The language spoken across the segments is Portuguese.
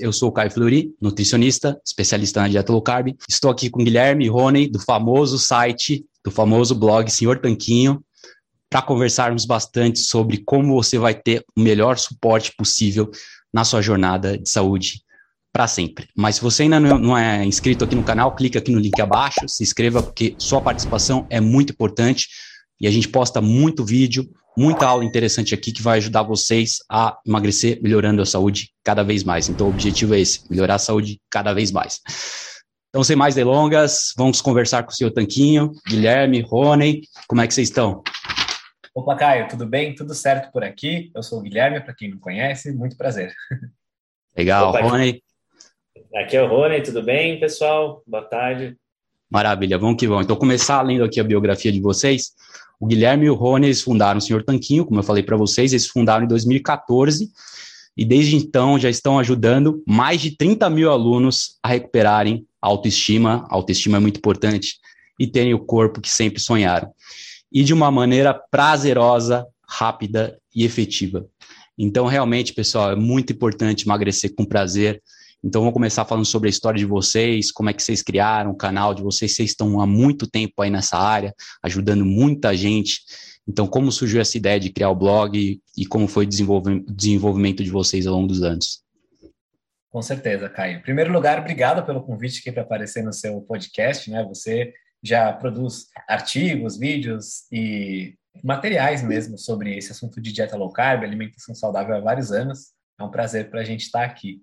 Eu sou o Caio Flori, nutricionista, especialista na dieta low carb. Estou aqui com o Guilherme Rony, do famoso site, do famoso blog Senhor Tanquinho, para conversarmos bastante sobre como você vai ter o melhor suporte possível na sua jornada de saúde para sempre. Mas se você ainda não é inscrito aqui no canal, clica aqui no link abaixo, se inscreva, porque sua participação é muito importante e a gente posta muito vídeo, muita aula interessante aqui que vai ajudar vocês a emagrecer, melhorando a saúde cada vez mais. Então, o objetivo é esse: melhorar a saúde cada vez mais. Então, sem mais delongas, vamos conversar com o senhor Tanquinho, Guilherme, Rony. Como é que vocês estão? Opa, Caio, tudo bem? Tudo certo por aqui? Eu sou o Guilherme, para quem não conhece, muito prazer. Legal, Opa, Rony. Aqui é o Rony, tudo bem, pessoal? Boa tarde. Maravilha, vamos que vamos. Então, começar lendo aqui a biografia de vocês. O Guilherme e o Rony, eles fundaram o Senhor Tanquinho, como eu falei para vocês, eles fundaram em 2014 e desde então já estão ajudando mais de 30 mil alunos a recuperarem a autoestima, a autoestima é muito importante, e terem o corpo que sempre sonharam. E de uma maneira prazerosa, rápida e efetiva. Então, realmente, pessoal, é muito importante emagrecer com prazer, então, vamos começar falando sobre a história de vocês, como é que vocês criaram o canal de vocês. Vocês estão há muito tempo aí nessa área, ajudando muita gente. Então, como surgiu essa ideia de criar o blog e como foi o desenvolvimento de vocês ao longo dos anos? Com certeza, Caio. Em primeiro lugar, obrigado pelo convite aqui para aparecer no seu podcast, né? Você já produz artigos, vídeos e materiais mesmo sobre esse assunto de dieta low carb, alimentação saudável há vários anos. É um prazer para a gente estar aqui.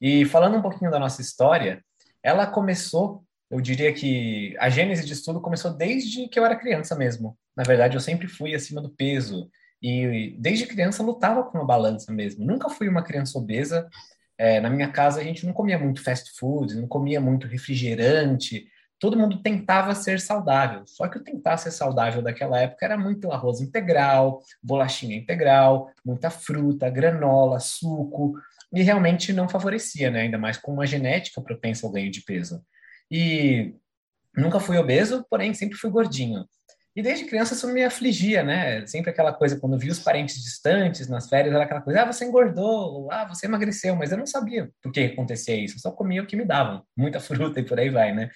E falando um pouquinho da nossa história, ela começou, eu diria que a gênese de estudo começou desde que eu era criança mesmo. Na verdade, eu sempre fui acima do peso e desde criança lutava com uma balança mesmo. Nunca fui uma criança obesa. É, na minha casa a gente não comia muito fast food, não comia muito refrigerante. Todo mundo tentava ser saudável. Só que o tentar ser saudável daquela época era muito arroz integral, bolachinha integral, muita fruta, granola, suco e realmente não favorecia, né? Ainda mais com uma genética propensa ao ganho de peso. E nunca fui obeso, porém sempre fui gordinho. E desde criança isso me afligia, né? Sempre aquela coisa, quando via os parentes distantes nas férias, era aquela coisa, ah, você engordou, ah, você emagreceu, mas eu não sabia por que acontecia isso, eu só comia o que me davam, muita fruta e por aí vai, né?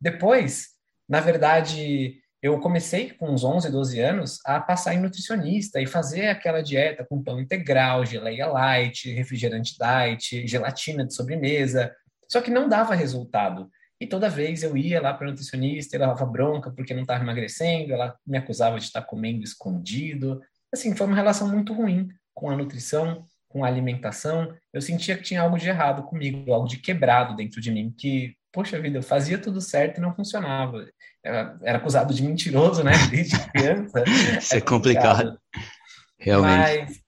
Depois, na verdade, eu comecei com uns 11, 12 anos a passar em nutricionista e fazer aquela dieta com pão integral, geleia light, refrigerante diet, gelatina de sobremesa. Só que não dava resultado. E toda vez eu ia lá para nutricionista, ela dava bronca porque não estava emagrecendo, ela me acusava de estar comendo escondido. Assim, foi uma relação muito ruim com a nutrição, com a alimentação. Eu sentia que tinha algo de errado comigo, algo de quebrado dentro de mim, que poxa vida, eu fazia tudo certo e não funcionava. Era, era acusado de mentiroso, né? Desde criança. Isso é, é complicado. Realmente. Mas,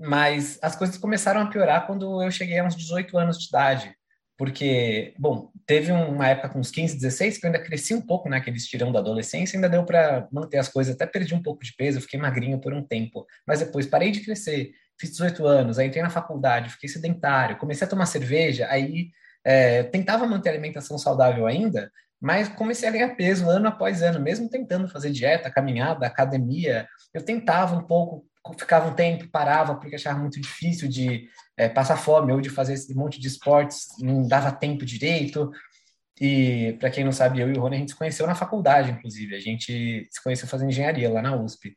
mas as coisas começaram a piorar quando eu cheguei a uns 18 anos de idade. Porque, bom, teve uma época com uns 15, 16 que eu ainda cresci um pouco, né? Aquele estirão da adolescência, ainda deu para manter as coisas. Até perdi um pouco de peso, fiquei magrinho por um tempo. Mas depois parei de crescer, fiz 18 anos, aí entrei na faculdade, fiquei sedentário, comecei a tomar cerveja, aí é, tentava manter a alimentação saudável ainda, mas comecei a ganhar peso ano após ano, mesmo tentando fazer dieta, caminhada, academia. Eu tentava um pouco, ficava um tempo, parava, porque achava muito difícil de é, passar fome ou de fazer esse monte de esportes, não dava tempo direito. E, para quem não sabe, eu e o Rony, a gente se conheceu na faculdade, inclusive. A gente se conheceu fazendo engenharia lá na USP.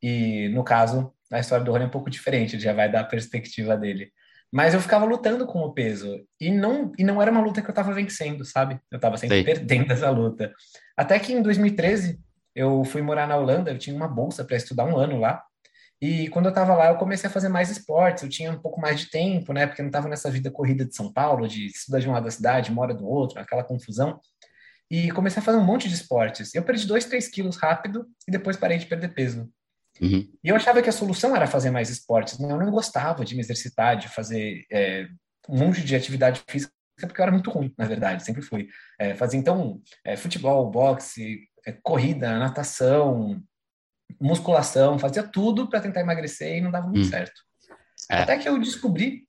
E, no caso, a história do Rony é um pouco diferente, já vai dar a perspectiva dele. Mas eu ficava lutando com o peso. E não, e não era uma luta que eu estava vencendo, sabe? Eu estava sempre Sei. perdendo essa luta. Até que em 2013, eu fui morar na Holanda, eu tinha uma bolsa para estudar um ano lá. E quando eu estava lá, eu comecei a fazer mais esportes. Eu tinha um pouco mais de tempo, né? Porque eu não estava nessa vida corrida de São Paulo, de estudar de um lado da cidade, mora do outro, aquela confusão. E comecei a fazer um monte de esportes. Eu perdi 2, 3 quilos rápido e depois parei de perder peso. Uhum. E eu achava que a solução era fazer mais esportes. Né? Eu não gostava de me exercitar, de fazer é, um monte de atividade física, porque eu era muito ruim, na verdade, sempre fui. É, fazia então é, futebol, boxe, é, corrida, natação, musculação, fazia tudo para tentar emagrecer e não dava muito uhum. certo. É. Até que eu descobri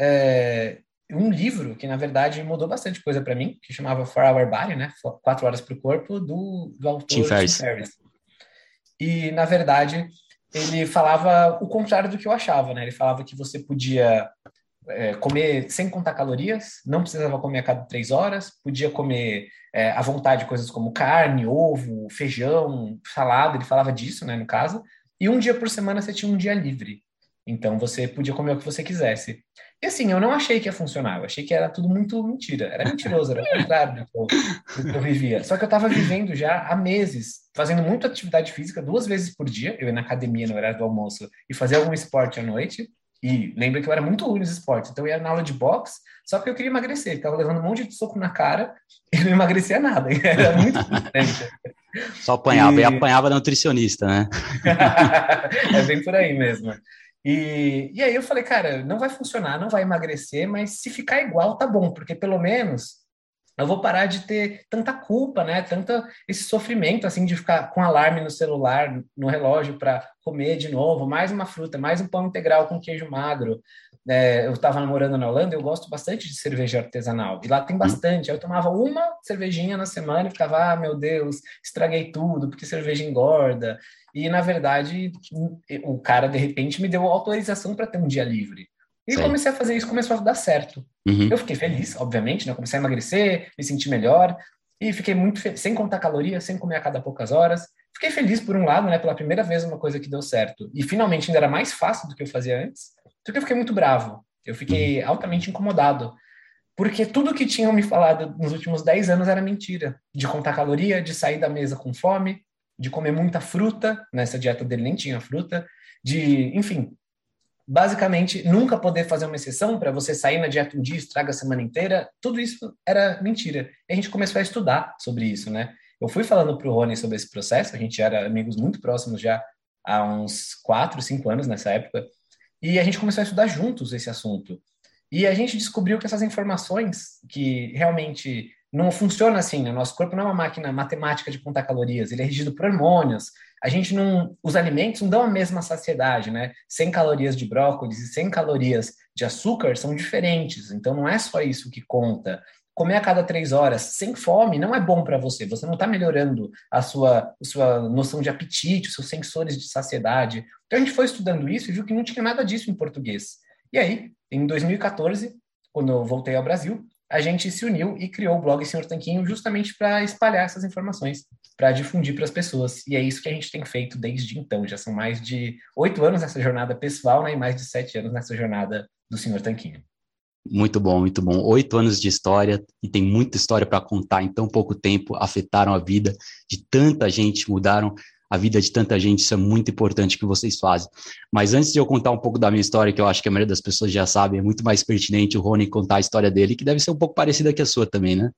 é, um livro que, na verdade, mudou bastante coisa para mim, que chamava Four Hour Body, né? Quatro Horas para o Corpo, do, do autor Tim Ferriss. Tim Ferriss. E, na verdade, ele falava o contrário do que eu achava, né? Ele falava que você podia é, comer sem contar calorias, não precisava comer a cada três horas, podia comer é, à vontade coisas como carne, ovo, feijão, salada, ele falava disso, né, no caso, e um dia por semana você tinha um dia livre. Então você podia comer o que você quisesse. E assim, eu não achei que ia funcionar, eu achei que era tudo muito mentira. Era mentiroso, era o contrário do que, eu, do que eu vivia. Só que eu estava vivendo já há meses, fazendo muita atividade física, duas vezes por dia. Eu ia na academia no horário do almoço e fazia algum esporte à noite. E lembra que eu era muito ruim nos esportes, então eu ia na aula de boxe, só que eu queria emagrecer, ficava levando um monte de soco na cara e não emagrecia nada. Era muito Só apanhava, e... e apanhava da nutricionista, né? é bem por aí mesmo. E, e aí eu falei, cara, não vai funcionar, não vai emagrecer, mas se ficar igual, tá bom, porque pelo menos eu vou parar de ter tanta culpa, né? Tanta esse sofrimento assim de ficar com alarme no celular, no relógio para comer de novo, mais uma fruta, mais um pão integral com queijo magro. É, eu estava namorando na Holanda, eu gosto bastante de cerveja artesanal e lá tem uhum. bastante. Eu tomava uma cervejinha na semana e ficava, ah, meu Deus, estraguei tudo porque cerveja engorda. E na verdade, o cara de repente me deu autorização para ter um dia livre. E Sim. comecei a fazer isso, começou a dar certo. Uhum. Eu fiquei feliz, obviamente, né? Comecei a emagrecer, me senti melhor e fiquei muito feliz, sem contar calorias, sem comer a cada poucas horas. Fiquei feliz por um lado, né? Pela primeira vez uma coisa que deu certo. E finalmente ainda era mais fácil do que eu fazia antes. Só que eu fiquei muito bravo. Eu fiquei uhum. altamente incomodado. Porque tudo que tinham me falado nos últimos 10 anos era mentira. De contar caloria, de sair da mesa com fome, de comer muita fruta. Nessa dieta dele nem tinha fruta. De, enfim, basicamente nunca poder fazer uma exceção para você sair na dieta um dia, estraga a semana inteira, tudo isso era mentira. E a gente começou a estudar sobre isso, né? Eu fui falando para o Rony sobre esse processo, a gente era amigos muito próximos já há uns quatro, cinco anos nessa época, e a gente começou a estudar juntos esse assunto. E a gente descobriu que essas informações que realmente não funciona assim, né? Nosso corpo não é uma máquina matemática de contar calorias, ele é regido por hormônios. A gente não, os alimentos não dão a mesma saciedade, né? 100 calorias de brócolis e 100 calorias de açúcar são diferentes, então não é só isso que conta. Comer a cada três horas sem fome não é bom para você, você não está melhorando a sua, a sua noção de apetite, os seus sensores de saciedade. Então a gente foi estudando isso e viu que não tinha nada disso em português. E aí, em 2014, quando eu voltei ao Brasil, a gente se uniu e criou o blog Senhor Tanquinho justamente para espalhar essas informações, para difundir para as pessoas. E é isso que a gente tem feito desde então. Já são mais de oito anos nessa jornada pessoal né, e mais de sete anos nessa jornada do Senhor Tanquinho. Muito bom, muito bom. Oito anos de história e tem muita história para contar em tão pouco tempo, afetaram a vida de tanta gente, mudaram a vida de tanta gente, isso é muito importante que vocês fazem. Mas antes de eu contar um pouco da minha história, que eu acho que a maioria das pessoas já sabe, é muito mais pertinente o Rony contar a história dele, que deve ser um pouco parecida com a sua também, né?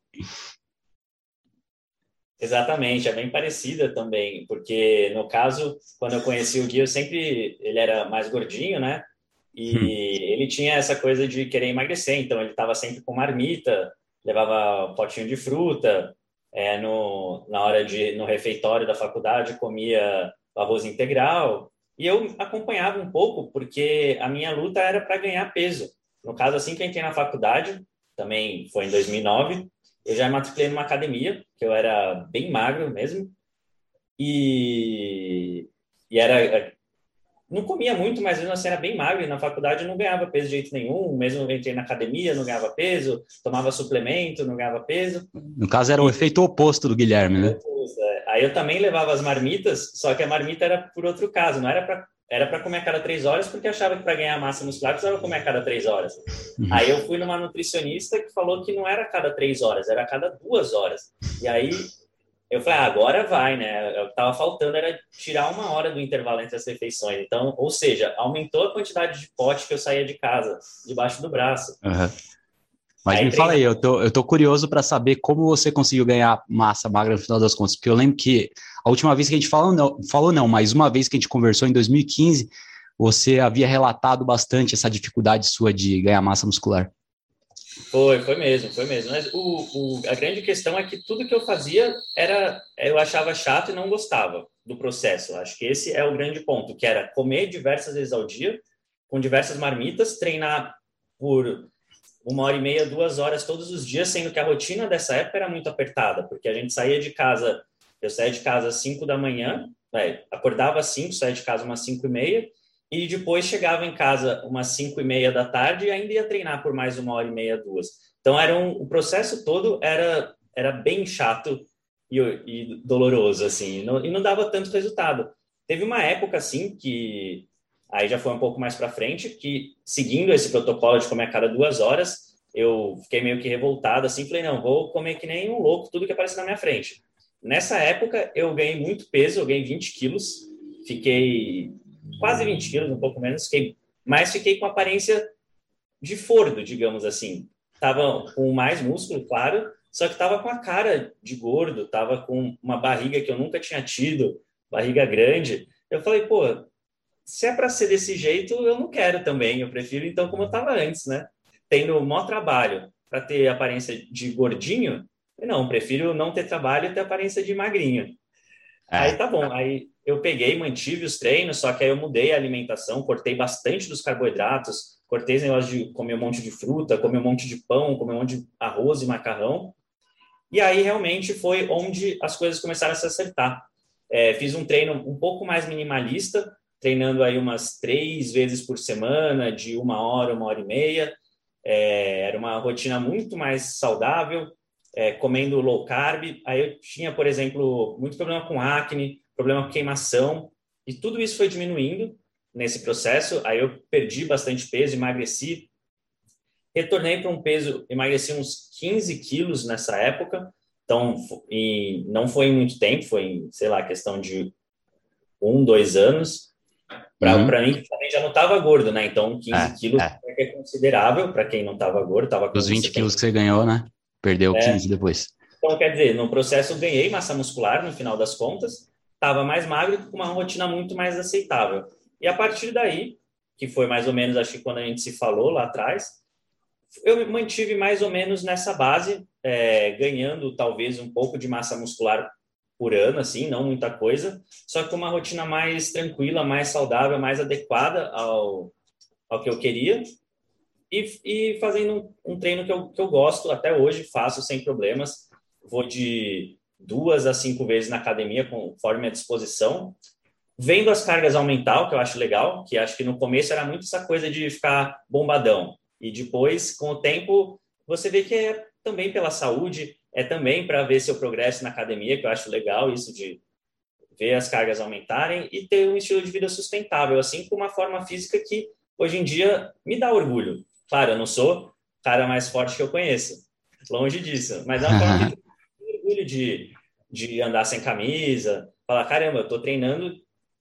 Exatamente, é bem parecida também, porque no caso, quando eu conheci o Gui, eu sempre, ele era mais gordinho, né? E hum. ele tinha essa coisa de querer emagrecer, então ele estava sempre com marmita, levava um potinho de fruta, é, no, na hora de no refeitório da faculdade comia arroz integral e eu acompanhava um pouco porque a minha luta era para ganhar peso. No caso assim que entrei na faculdade, também foi em 2009, eu já me matriculei numa academia que eu era bem magro mesmo e, e era não comia muito, mas mesmo assim era bem magro. E na faculdade não ganhava peso de jeito nenhum. Mesmo entrei na academia, não ganhava peso. Tomava suplemento, não ganhava peso. No caso, era o efeito oposto do Guilherme, né? É. Aí eu também levava as marmitas, só que a marmita era por outro caso. Não era para era para comer a cada três horas, porque achava que para ganhar massa muscular precisava comer a cada três horas. Uhum. Aí eu fui numa nutricionista que falou que não era a cada três horas, era a cada duas horas. E aí eu falei, ah, agora vai, né? O que tava faltando era tirar uma hora do intervalo entre as refeições. Então, ou seja, aumentou a quantidade de pote que eu saía de casa, debaixo do braço. Uhum. Mas aí, me fala aí, eu tô, eu tô curioso para saber como você conseguiu ganhar massa magra no final das contas, porque eu lembro que a última vez que a gente falou não, falou não, mas uma vez que a gente conversou em 2015, você havia relatado bastante essa dificuldade sua de ganhar massa muscular. Foi, foi mesmo, foi mesmo. Mas o, o, a grande questão é que tudo que eu fazia era, eu achava chato e não gostava do processo. Acho que esse é o grande ponto, que era comer diversas vezes ao dia, com diversas marmitas, treinar por uma hora e meia, duas horas todos os dias, sendo que a rotina dessa época era muito apertada, porque a gente saía de casa, eu saía de casa às cinco da manhã, é, acordava às cinco, saía de casa umas cinco e meia, e depois chegava em casa umas 5 e meia da tarde e ainda ia treinar por mais uma hora e meia, duas. Então era um, o processo todo era, era bem chato e, e doloroso, assim, não, e não dava tanto resultado. Teve uma época, assim, que aí já foi um pouco mais para frente, que seguindo esse protocolo de comer a cada duas horas, eu fiquei meio que revoltado, assim, falei, não, vou comer que nem um louco tudo que aparece na minha frente. Nessa época, eu ganhei muito peso, eu ganhei 20 quilos, fiquei quase 20 quilos, um pouco menos, fiquei, mas fiquei com aparência de fordo, digamos assim. Tava com mais músculo, claro, só que tava com a cara de gordo, tava com uma barriga que eu nunca tinha tido, barriga grande. Eu falei, pô, se é para ser desse jeito, eu não quero também, eu prefiro então como eu tava antes, né? Tendo o maior trabalho para ter aparência de gordinho, não, prefiro não ter trabalho e ter aparência de magrinho. É. Aí tá bom, aí eu peguei, mantive os treinos, só que aí eu mudei a alimentação, cortei bastante dos carboidratos, cortei esse negócio de comer um monte de fruta, comer um monte de pão, comer um monte de arroz e macarrão. E aí realmente foi onde as coisas começaram a se acertar. É, fiz um treino um pouco mais minimalista, treinando aí umas três vezes por semana, de uma hora, uma hora e meia. É, era uma rotina muito mais saudável, é, comendo low carb. Aí eu tinha, por exemplo, muito problema com acne, problema com queimação, e tudo isso foi diminuindo nesse processo. Aí eu perdi bastante peso, emagreci, retornei para um peso, emagreci uns 15 quilos nessa época, então e não foi em muito tempo, foi em, sei lá, questão de um, dois anos. Para uhum. mim, também já não estava gordo, né? Então, 15 é, quilos é. é considerável para quem não estava gordo. Tava com Os 20 quilos que você ganhou, né? Perdeu é. 15 depois. Então, quer dizer, no processo ganhei massa muscular no final das contas, estava mais magro com uma rotina muito mais aceitável. E a partir daí, que foi mais ou menos, acho que quando a gente se falou lá atrás, eu me mantive mais ou menos nessa base, é, ganhando talvez um pouco de massa muscular por ano, assim, não muita coisa, só que com uma rotina mais tranquila, mais saudável, mais adequada ao, ao que eu queria. E, e fazendo um, treino que eu, que eu gosto, até hoje faço sem problemas. Vou de duas a cinco vezes na academia, conforme a disposição. Vendo as cargas aumentar, o que eu acho legal, que acho que no começo era muito essa coisa de ficar bombadão. E depois, com o tempo, você vê que é também pela saúde, é também para ver seu progresso na academia, que eu acho legal isso de ver as cargas aumentarem e ter um estilo de vida sustentável, assim, com uma forma física que hoje em dia me dá orgulho. Claro, eu não sou o cara mais forte que eu conheço, longe disso, mas é uma forma que orgulho de, de andar sem camisa, falar, caramba, eu estou treinando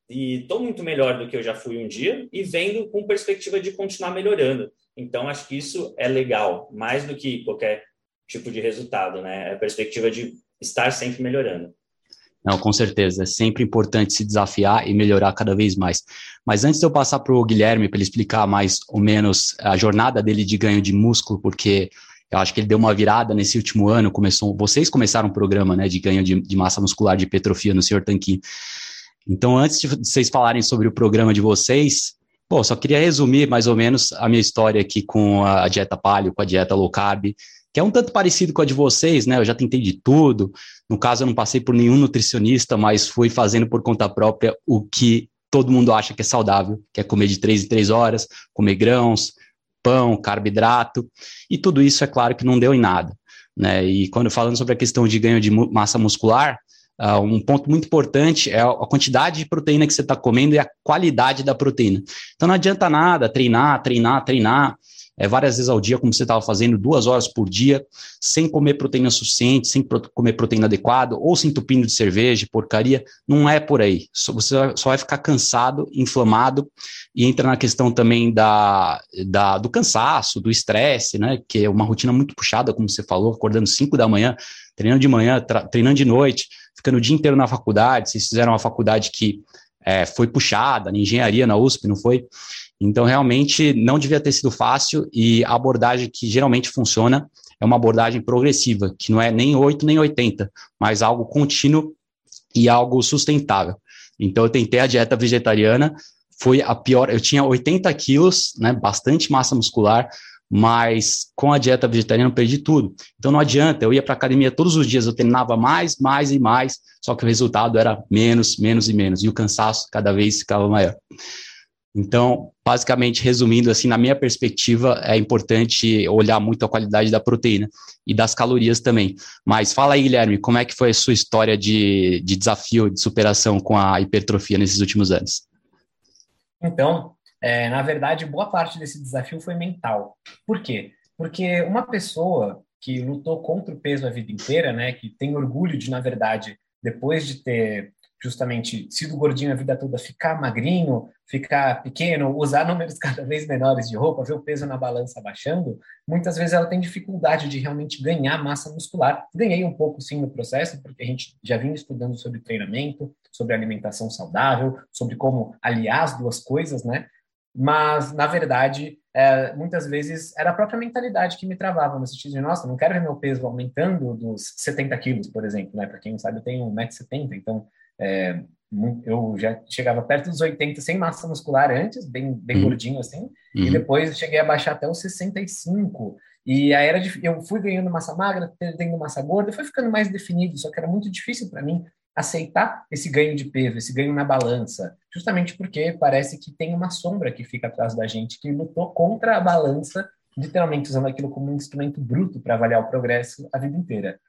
e estou muito melhor do que eu já fui um dia e vendo com perspectiva de continuar melhorando. Então, acho que isso é legal, mais do que qualquer tipo de resultado, né? É a perspectiva de estar sempre melhorando. Não, com certeza. É sempre importante se desafiar e melhorar cada vez mais. Mas antes de eu passar para o Guilherme, para ele explicar mais ou menos a jornada dele de ganho de músculo, porque eu acho que ele deu uma virada nesse último ano. Começou, vocês começaram um programa né, de ganho de, de massa muscular, de hipertrofia no Senhor Tanquinho. Então, antes de vocês falarem sobre o programa de vocês, pô, só queria resumir mais ou menos a minha história aqui com a dieta paleo, com a dieta low carb, que é um tanto parecido com a de vocês, né? Eu já tentei de tudo. No caso, eu não passei por nenhum nutricionista, mas fui fazendo por conta própria o que todo mundo acha que é saudável, que é comer de três em três horas, comer grãos, pão, carboidrato, e tudo isso é claro que não deu em nada. Né? E quando falando sobre a questão de ganho de massa muscular, uh, um ponto muito importante é a quantidade de proteína que você está comendo e a qualidade da proteína. Então não adianta nada treinar, treinar, treinar, é, várias vezes ao dia, como você estava fazendo, duas horas por dia, sem comer proteína suficiente, sem pro comer proteína adequada, ou se entupindo de cerveja, porcaria, não é por aí. Você só vai ficar cansado, inflamado, e entra na questão também da, da do cansaço, do estresse, né? Que é uma rotina muito puxada, como você falou, acordando 5 da manhã, treinando de manhã, treinando de noite, ficando o dia inteiro na faculdade. Vocês fizeram uma faculdade que é, foi puxada, na engenharia na USP, não foi? Então, realmente, não devia ter sido fácil e a abordagem que geralmente funciona é uma abordagem progressiva, que não é nem 8 nem 80, mas algo contínuo e algo sustentável. Então, eu tentei a dieta vegetariana, foi a pior, eu tinha 80 quilos, né, bastante massa muscular, mas com a dieta vegetariana eu perdi tudo. Então não adianta, eu ia para academia todos os dias, eu treinava mais, mais e mais, só que o resultado era menos, menos e menos, e o cansaço cada vez ficava maior. Então, basicamente, resumindo assim, na minha perspectiva, é importante olhar muito a qualidade da proteína e das calorias também. Mas fala aí, Guilherme, como é que foi a sua história de, de desafio, de superação com a hipertrofia nesses últimos anos? Então, é, na verdade, boa parte desse desafio foi mental. Por quê? Porque uma pessoa que lutou contra o peso a vida inteira, né, que tem orgulho de, na verdade, depois de ter justamente sido gordinho a vida toda, ficar magrinho, ficar pequeno, usar números cada vez menores de roupa, ver o peso na balança baixando, muitas vezes ela tem dificuldade de realmente ganhar massa muscular. Ganhei um pouco sim no processo, porque a gente já vinha estudando sobre treinamento, sobre alimentação saudável, sobre como aliar as duas coisas, né? Mas, na verdade, é, muitas vezes era a própria mentalidade que me travava, no sentido de, nossa, não quero ver meu peso aumentando dos 70 quilos, por exemplo, né? Para quem não sabe, eu tenho 1,70m, então é, eu já chegava perto dos 80 sem massa muscular antes, bem, bem uhum. gordinho assim, uhum. e depois cheguei a baixar até os 65. E aí era eu fui ganhando massa magra, perdendo massa gorda, foi ficando mais definido, só que era muito difícil para mim aceitar esse ganho de peso, esse ganho na balança, justamente porque parece que tem uma sombra que fica atrás da gente que lutou contra a balança, literalmente usando aquilo como um instrumento bruto para avaliar o progresso a vida inteira.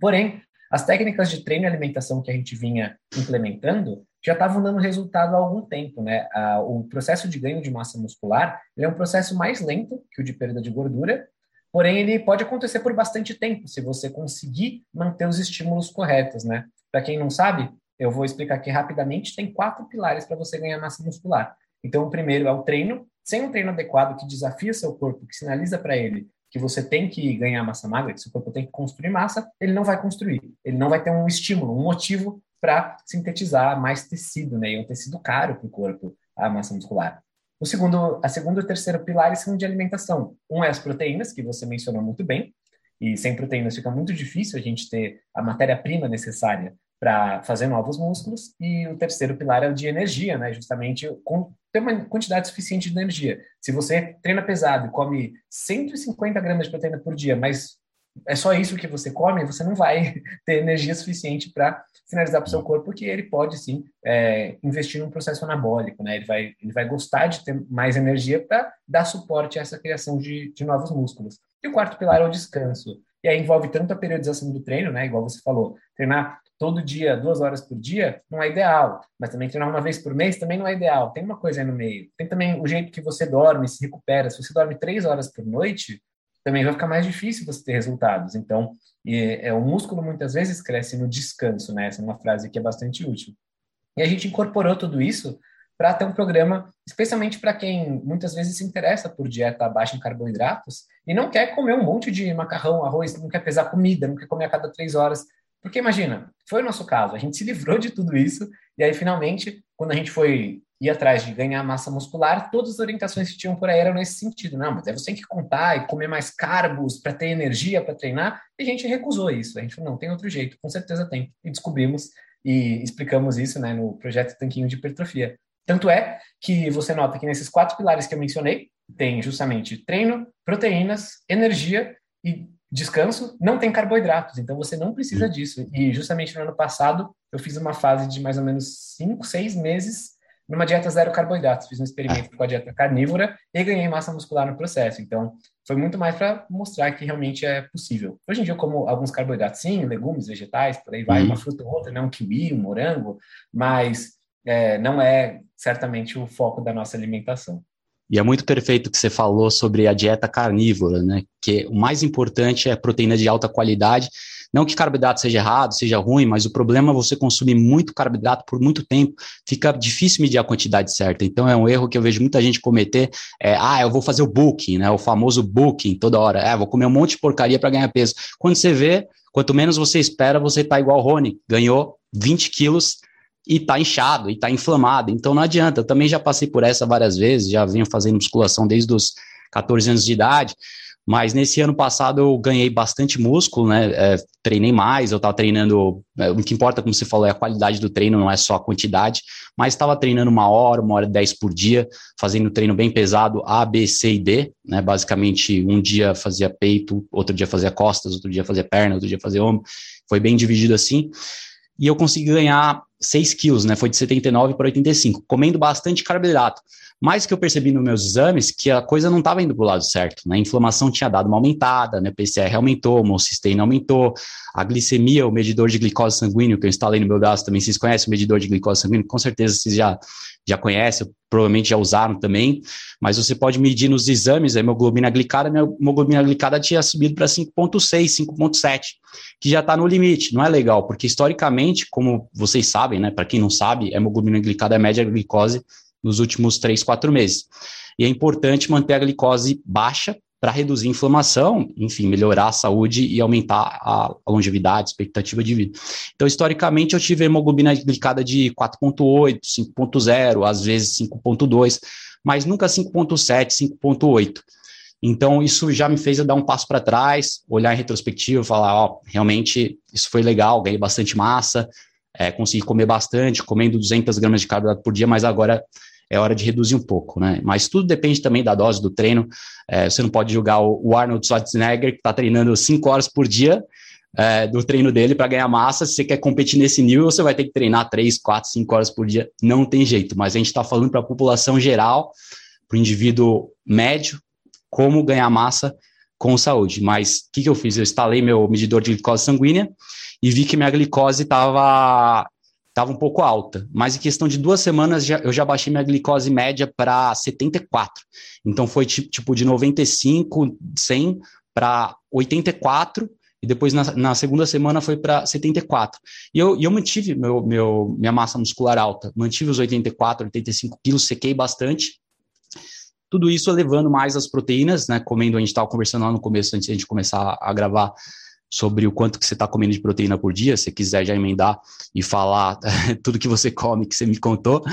Porém, as técnicas de treino e alimentação que a gente vinha implementando já estavam dando resultado há algum tempo, né? o processo de ganho de massa muscular é um processo mais lento que o de perda de gordura, porém ele pode acontecer por bastante tempo se você conseguir manter os estímulos corretos, né? Para quem não sabe, eu vou explicar aqui rapidamente. Tem quatro pilares para você ganhar massa muscular. Então, o primeiro é o treino. Sem um treino adequado que desafia seu corpo, que sinaliza para ele que você tem que ganhar massa magra, que seu corpo tem que construir massa, ele não vai construir. Ele não vai ter um estímulo, um motivo para sintetizar mais tecido, né? E um tecido caro para o corpo, a massa muscular. O segundo, a segundo e terceiro pilares são de alimentação. Um é as proteínas, que você mencionou muito bem, e sem proteínas fica muito difícil a gente ter a matéria-prima necessária para fazer novos músculos. E o terceiro pilar é o de energia, né? Justamente com, ter uma quantidade suficiente de energia. Se você treina pesado e come 150 gramas de proteína por dia, mas é só isso que você come, você não vai ter energia suficiente para sinalizar para o seu corpo porque ele pode sim é, investir num processo anabólico, né? Ele vai, ele vai gostar de ter mais energia para dar suporte a essa criação de, de novos músculos. E o quarto pilar é o descanso. E aí envolve tanto a periodização do treino, né? Igual você falou, treinar todo dia, duas horas por dia, não é ideal. Mas também treinar uma vez por mês também não é ideal. Tem uma coisa aí no meio. Tem também o jeito que você dorme, se recupera. Se você dorme três horas por noite, também vai ficar mais difícil você ter resultados. Então, é, o músculo muitas vezes cresce no descanso, né? Essa é uma frase que é bastante útil. E a gente incorporou tudo isso para ter um programa, especialmente para quem muitas vezes se interessa por dieta baixa em carboidratos e não quer comer um monte de macarrão, arroz, não quer pesar comida, não quer comer a cada três horas. Porque imagina, foi o nosso caso, a gente se livrou de tudo isso e aí finalmente, quando a gente foi ir atrás de ganhar massa muscular, todas as orientações que tinham por aí eram nesse sentido. Não, mas aí você tem que contar e comer mais carbos para ter energia para treinar. E a gente recusou isso. A gente falou, não, tem outro jeito, com certeza tem. E descobrimos e explicamos isso né, no projeto Tanquinho de Hipertrofia. Tanto é que você nota que nesses quatro pilares que eu mencionei, tem justamente treino, proteínas, energia e descanso, não tem carboidratos, então você não precisa disso. E justamente no ano passado, eu fiz uma fase de mais ou menos cinco, seis meses numa dieta zero carboidratos. Fiz um experimento com a dieta carnívora e ganhei massa muscular no processo. Então, foi muito mais para mostrar que realmente é possível. Hoje em dia eu como alguns carboidratos, sim, legumes, vegetais, por aí vai, uhum. uma fruta ou outra, né? um kiwi, um morango, mas é, não é certamente o foco da nossa alimentação. E é muito perfeito o que você falou sobre a dieta carnívora, né? Que o mais importante é proteína de alta qualidade. Não que carboidrato seja errado, seja ruim, mas o problema é você consumir muito carboidrato por muito tempo. Fica difícil medir a quantidade certa. Então é um erro que eu vejo muita gente cometer. É, ah, eu vou fazer o booking, né? O famoso booking toda hora. É, vou comer um monte de porcaria para ganhar peso. Quando você vê, quanto menos você espera, você tá igual o Rony. Ganhou 20 quilos e tá inchado, e tá inflamado. Então não adianta. Eu também já passei por essa várias vezes, já venho fazendo musculação desde os 14 anos de idade. Mas nesse ano passado eu ganhei bastante músculo, né? É, treinei mais, eu estava treinando. É, o que importa, como você falou, é a qualidade do treino, não é só a quantidade. Mas estava treinando uma hora, uma hora e dez por dia, fazendo treino bem pesado, A, B, C e D, né? Basicamente, um dia fazia peito, outro dia fazia costas, outro dia fazia perna, outro dia fazia ombro. Foi bem dividido assim. E eu consegui ganhar 6 quilos, né? Foi de 79 para 85, comendo bastante carboidrato. Mas que eu percebi nos meus exames que a coisa não estava indo para o lado certo, né? A inflamação tinha dado uma aumentada, né? PCR aumentou, o homocisteína aumentou, a glicemia, o medidor de glicose sanguíneo que eu instalei no meu braço também, vocês conhecem o medidor de glicose sanguíneo? Com certeza vocês já, já conhecem, provavelmente já usaram também, mas você pode medir nos exames a hemoglobina glicada, minha hemoglobina glicada tinha subido para 5.6, 5.7, que já está no limite, não é legal, porque historicamente, como vocês sabem, né? Para quem não sabe, hemoglobina glicada é a média glicose nos últimos três, quatro meses. E é importante manter a glicose baixa para reduzir a inflamação, enfim, melhorar a saúde e aumentar a longevidade, expectativa de vida. Então, historicamente, eu tive hemoglobina glicada de 4.8, 5.0, às vezes 5.2, mas nunca 5.7, 5.8. Então, isso já me fez dar um passo para trás, olhar em retrospectiva, falar, ó, realmente isso foi legal, ganhei bastante massa, é, consegui comer bastante, comendo 200 gramas de carboidrato por dia, mas agora é hora de reduzir um pouco, né? Mas tudo depende também da dose do treino. É, você não pode julgar o, Arnold Schwarzenegger, que está treinando 5 horas por dia é, do treino dele para ganhar massa. Se você quer competir nesse nível, você vai ter que treinar 3, 4, 5 horas por dia. Não tem jeito. Mas a gente está falando para a população geral, para o indivíduo médio, como ganhar massa com saúde. Mas o que, que eu fiz? Eu instalei meu medidor de glicose sanguínea e vi que minha glicose estava estava um pouco alta, mas em questão de duas semanas já, eu já baixei minha glicose média para 74. Então foi tipo de 95, 100 para 84 e depois na, na segunda semana foi para 74. E eu, e eu mantive meu, meu, minha massa muscular alta, mantive os 84, 85 quilos, sequei bastante. Tudo isso levando mais as proteínas, né? Comendo, a gente estava conversando lá no começo, antes de a gente começar a gravar, sobre o quanto que você está comendo de proteína por dia, se quiser já emendar e falar tudo que você come, que você me contou,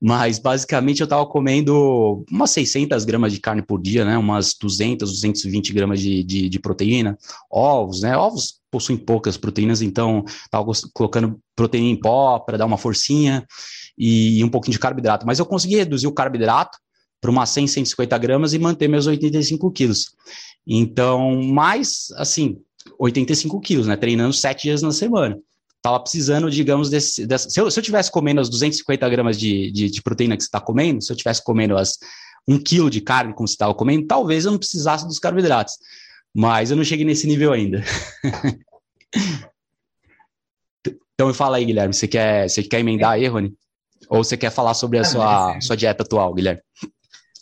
mas basicamente eu estava comendo umas 600 gramas de carne por dia, né, umas 200, 220 gramas de, de, de proteína, ovos, né, ovos possuem poucas proteínas, então estava colocando proteína em pó para dar uma forcinha e um pouquinho de carboidrato, mas eu consegui reduzir o carboidrato para umas 100, 150 gramas e manter meus 85 quilos. Então, mais assim, 85 quilos, né? Treinando sete dias na semana. Tava precisando, digamos, desse. Dessa, se, eu, se eu tivesse comendo as 250 gramas de, de, de proteína que você está comendo, se eu tivesse comendo as um quilo de carne como você estava comendo, talvez eu não precisasse dos carboidratos. Mas eu não cheguei nesse nível ainda. então me fala aí, Guilherme, você quer, você quer emendar aí, Rony? Ou você quer falar sobre a sua, sua dieta atual, Guilherme?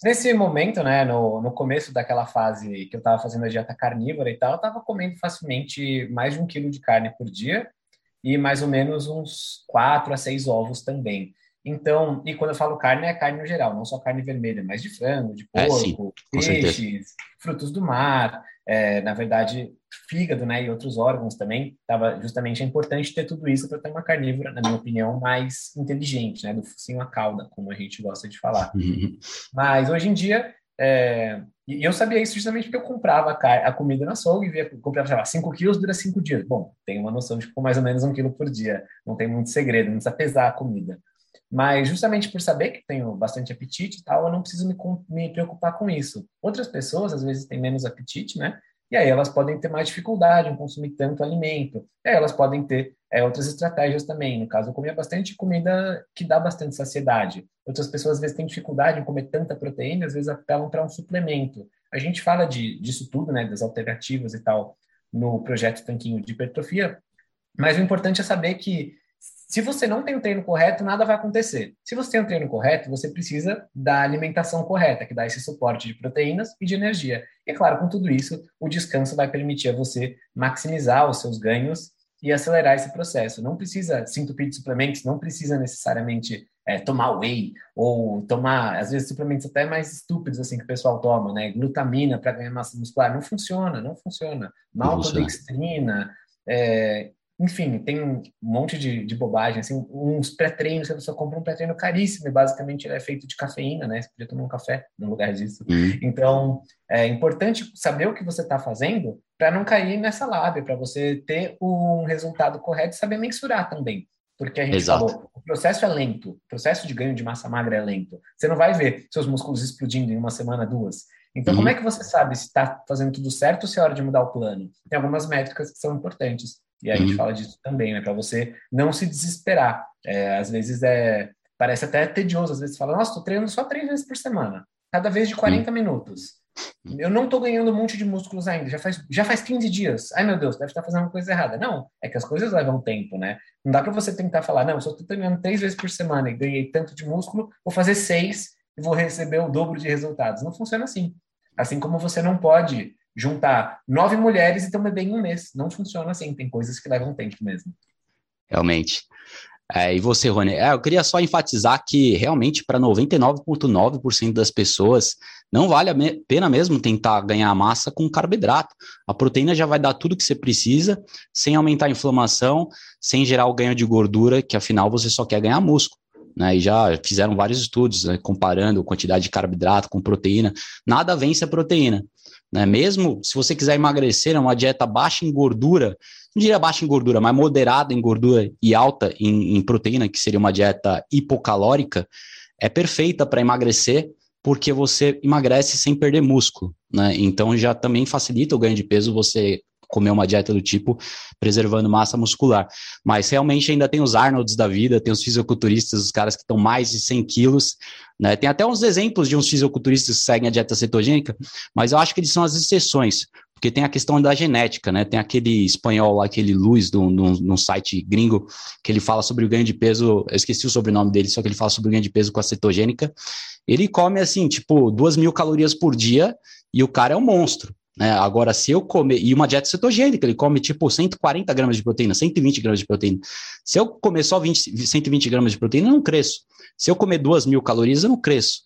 Nesse momento, né, no, no começo daquela fase que eu estava fazendo a dieta carnívora e tal, eu estava comendo facilmente mais de um quilo de carne por dia e mais ou menos uns quatro a seis ovos também. Então, e quando eu falo carne, é carne no geral, não só carne vermelha, mas de frango, de porco, é, peixes, frutos do mar, é, na verdade, fígado, né, e outros órgãos também. Tava justamente é importante ter tudo isso para ter uma carnívora, na minha opinião, mais inteligente, né, do focinho a cauda, como a gente gosta de falar. Uhum. Mas hoje em dia, é, e eu sabia isso justamente porque eu comprava a, a comida na açougue e via, comprava, sei lá, 5 quilos dura 5 dias. Bom, tem uma noção de que mais ou menos um quilo por dia. Não tem muito segredo, não precisa pesar a comida. Mas justamente por saber que tenho bastante apetite e tal, eu não preciso me, me preocupar com isso. Outras pessoas, às vezes, têm menos apetite, né? E aí elas podem ter mais dificuldade em consumir tanto alimento. E aí elas podem ter é, outras estratégias também. No caso, eu comia bastante comida que dá bastante saciedade. Outras pessoas, às vezes, têm dificuldade em comer tanta proteína, às vezes apelam para um suplemento. A gente fala de, disso tudo, né, das alternativas e tal, no projeto Tanquinho de Hipertrofia, mas o importante é saber que se você não tem o treino correto, nada vai acontecer. Se você tem o treino correto, você precisa da alimentação correta, que dá esse suporte de proteínas e de energia. E, claro, com tudo isso, o descanso vai permitir a você maximizar os seus ganhos e acelerar esse processo. Não precisa se entupir de suplementos, não precisa necessariamente é, tomar whey ou tomar, às vezes, suplementos até mais estúpidos assim que o pessoal toma, né? Glutamina para ganhar massa muscular. Não funciona, não funciona. Maltodextrina, é, enfim, tem um monte de, de bobagem, assim, uns pré-treinos, você só compra um pré-treino caríssimo e basicamente ele é feito de cafeína, né? Você podia tomar um café no lugar disso. Uhum. Então, é importante saber o que você está fazendo para não cair nessa lábia, para você ter um resultado correto e saber mensurar também. Porque a gente Exato. falou, o processo é lento, o processo de ganho de massa magra é lento. Você não vai ver seus músculos explodindo em uma semana, duas. Então, uhum. como é que você sabe se está fazendo tudo certo ou se é hora de mudar o plano? Tem algumas métricas que são importantes. E a uhum. gente fala disso também, né? Para você não se desesperar. É, às vezes é parece até tedioso, às vezes você fala, nossa, tô treinando só três vezes por semana, cada vez de 40 uhum. minutos. Eu não tô ganhando um monte de músculos ainda, já faz, já faz 15 dias. Ai, meu Deus, deve estar fazendo uma coisa errada. Não, é que as coisas levam tempo, né? Não dá para você tentar falar, não, se eu tô treinando três vezes por semana e ganhei tanto de músculo, vou fazer seis e vou receber o dobro de resultados. Não funciona assim. Assim como você não pode juntar nove mulheres e ter um bebê em um mês. Não funciona assim, tem coisas que levam tempo mesmo. Realmente. É, e você, Rony? É, eu queria só enfatizar que realmente para 99,9% das pessoas não vale a pena mesmo tentar ganhar massa com carboidrato. A proteína já vai dar tudo que você precisa, sem aumentar a inflamação, sem gerar o ganho de gordura, que afinal você só quer ganhar músculo. Né, e já fizeram vários estudos né, comparando quantidade de carboidrato com proteína. Nada vence a proteína. Né? Mesmo se você quiser emagrecer, é uma dieta baixa em gordura, não diria baixa em gordura, mas moderada em gordura e alta em, em proteína, que seria uma dieta hipocalórica, é perfeita para emagrecer, porque você emagrece sem perder músculo, né? Então já também facilita o ganho de peso você comer uma dieta do tipo, preservando massa muscular. Mas realmente ainda tem os Arnolds da vida, tem os fisiculturistas, os caras que estão mais de 100 quilos, né? Tem até uns exemplos de uns fisiculturistas que seguem a dieta cetogênica, mas eu acho que eles são as exceções, porque tem a questão da genética, né? Tem aquele espanhol lá, aquele Luiz, num site gringo, que ele fala sobre o ganho de peso, eu esqueci o sobrenome dele, só que ele fala sobre o ganho de peso com a cetogênica. Ele come, assim, tipo, duas mil calorias por dia e o cara é um monstro. Né? Agora, se eu comer, e uma dieta cetogênica, ele come tipo 140 gramas de proteína, 120 gramas de proteína. Se eu comer só 20, 120 gramas de proteína, eu não cresço. Se eu comer duas mil calorias, eu não cresço.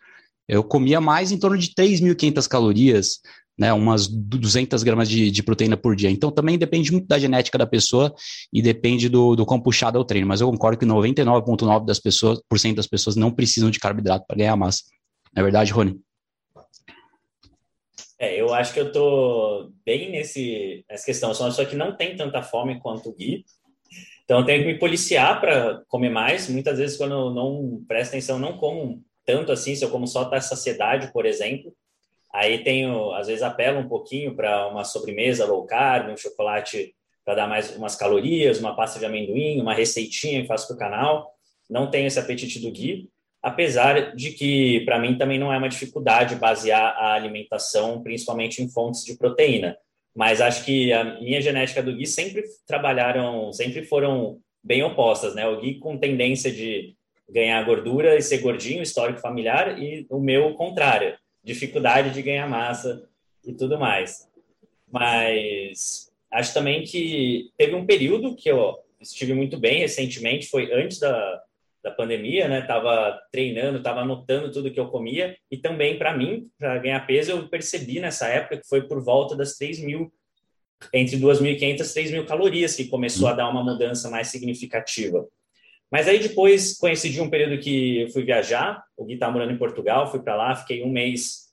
Eu comia mais em torno de 3.500 calorias, né, umas 200 gramas de, de, proteína por dia. Então também depende muito da genética da pessoa e depende do, do quão puxado é o treino. Mas eu concordo que 99,9% das pessoas, por cento das pessoas não precisam de carboidrato para ganhar massa. Não é verdade, Rony? É, eu acho que eu tô bem nesse, nessa questão. Eu sou uma pessoa que não tem tanta fome quanto o Gui. Então eu tenho que me policiar para comer mais. Muitas vezes, quando eu não presto atenção, não como tanto assim. Se eu como só até saciedade, por exemplo, Aí tenho, às vezes apelo um pouquinho para uma sobremesa low carb, um chocolate para dar mais umas calorias, uma pasta de amendoim, uma receitinha que faço para o canal. Não tenho esse apetite do Gui, apesar de que para mim também não é uma dificuldade basear a alimentação principalmente em fontes de proteína. Mas acho que a minha genética do Gui sempre trabalharam, sempre foram bem opostas, né? O Gui com tendência de ganhar gordura e ser gordinho, histórico familiar, e o meu contrário dificuldade de ganhar massa e tudo mais. Mas acho também que teve um período que eu estive muito bem recentemente, foi antes da, da pandemia, né? Tava treinando, tava anotando tudo que eu comia e também para mim, para ganhar peso, eu percebi nessa época que foi por volta das 3 mil, entre 2.500 e 3.000 calorias que começou a dar uma mudança mais significativa. Mas aí depois coincidiu um período que eu fui viajar, o Gui tá morando em Portugal, fui para lá, fiquei um mês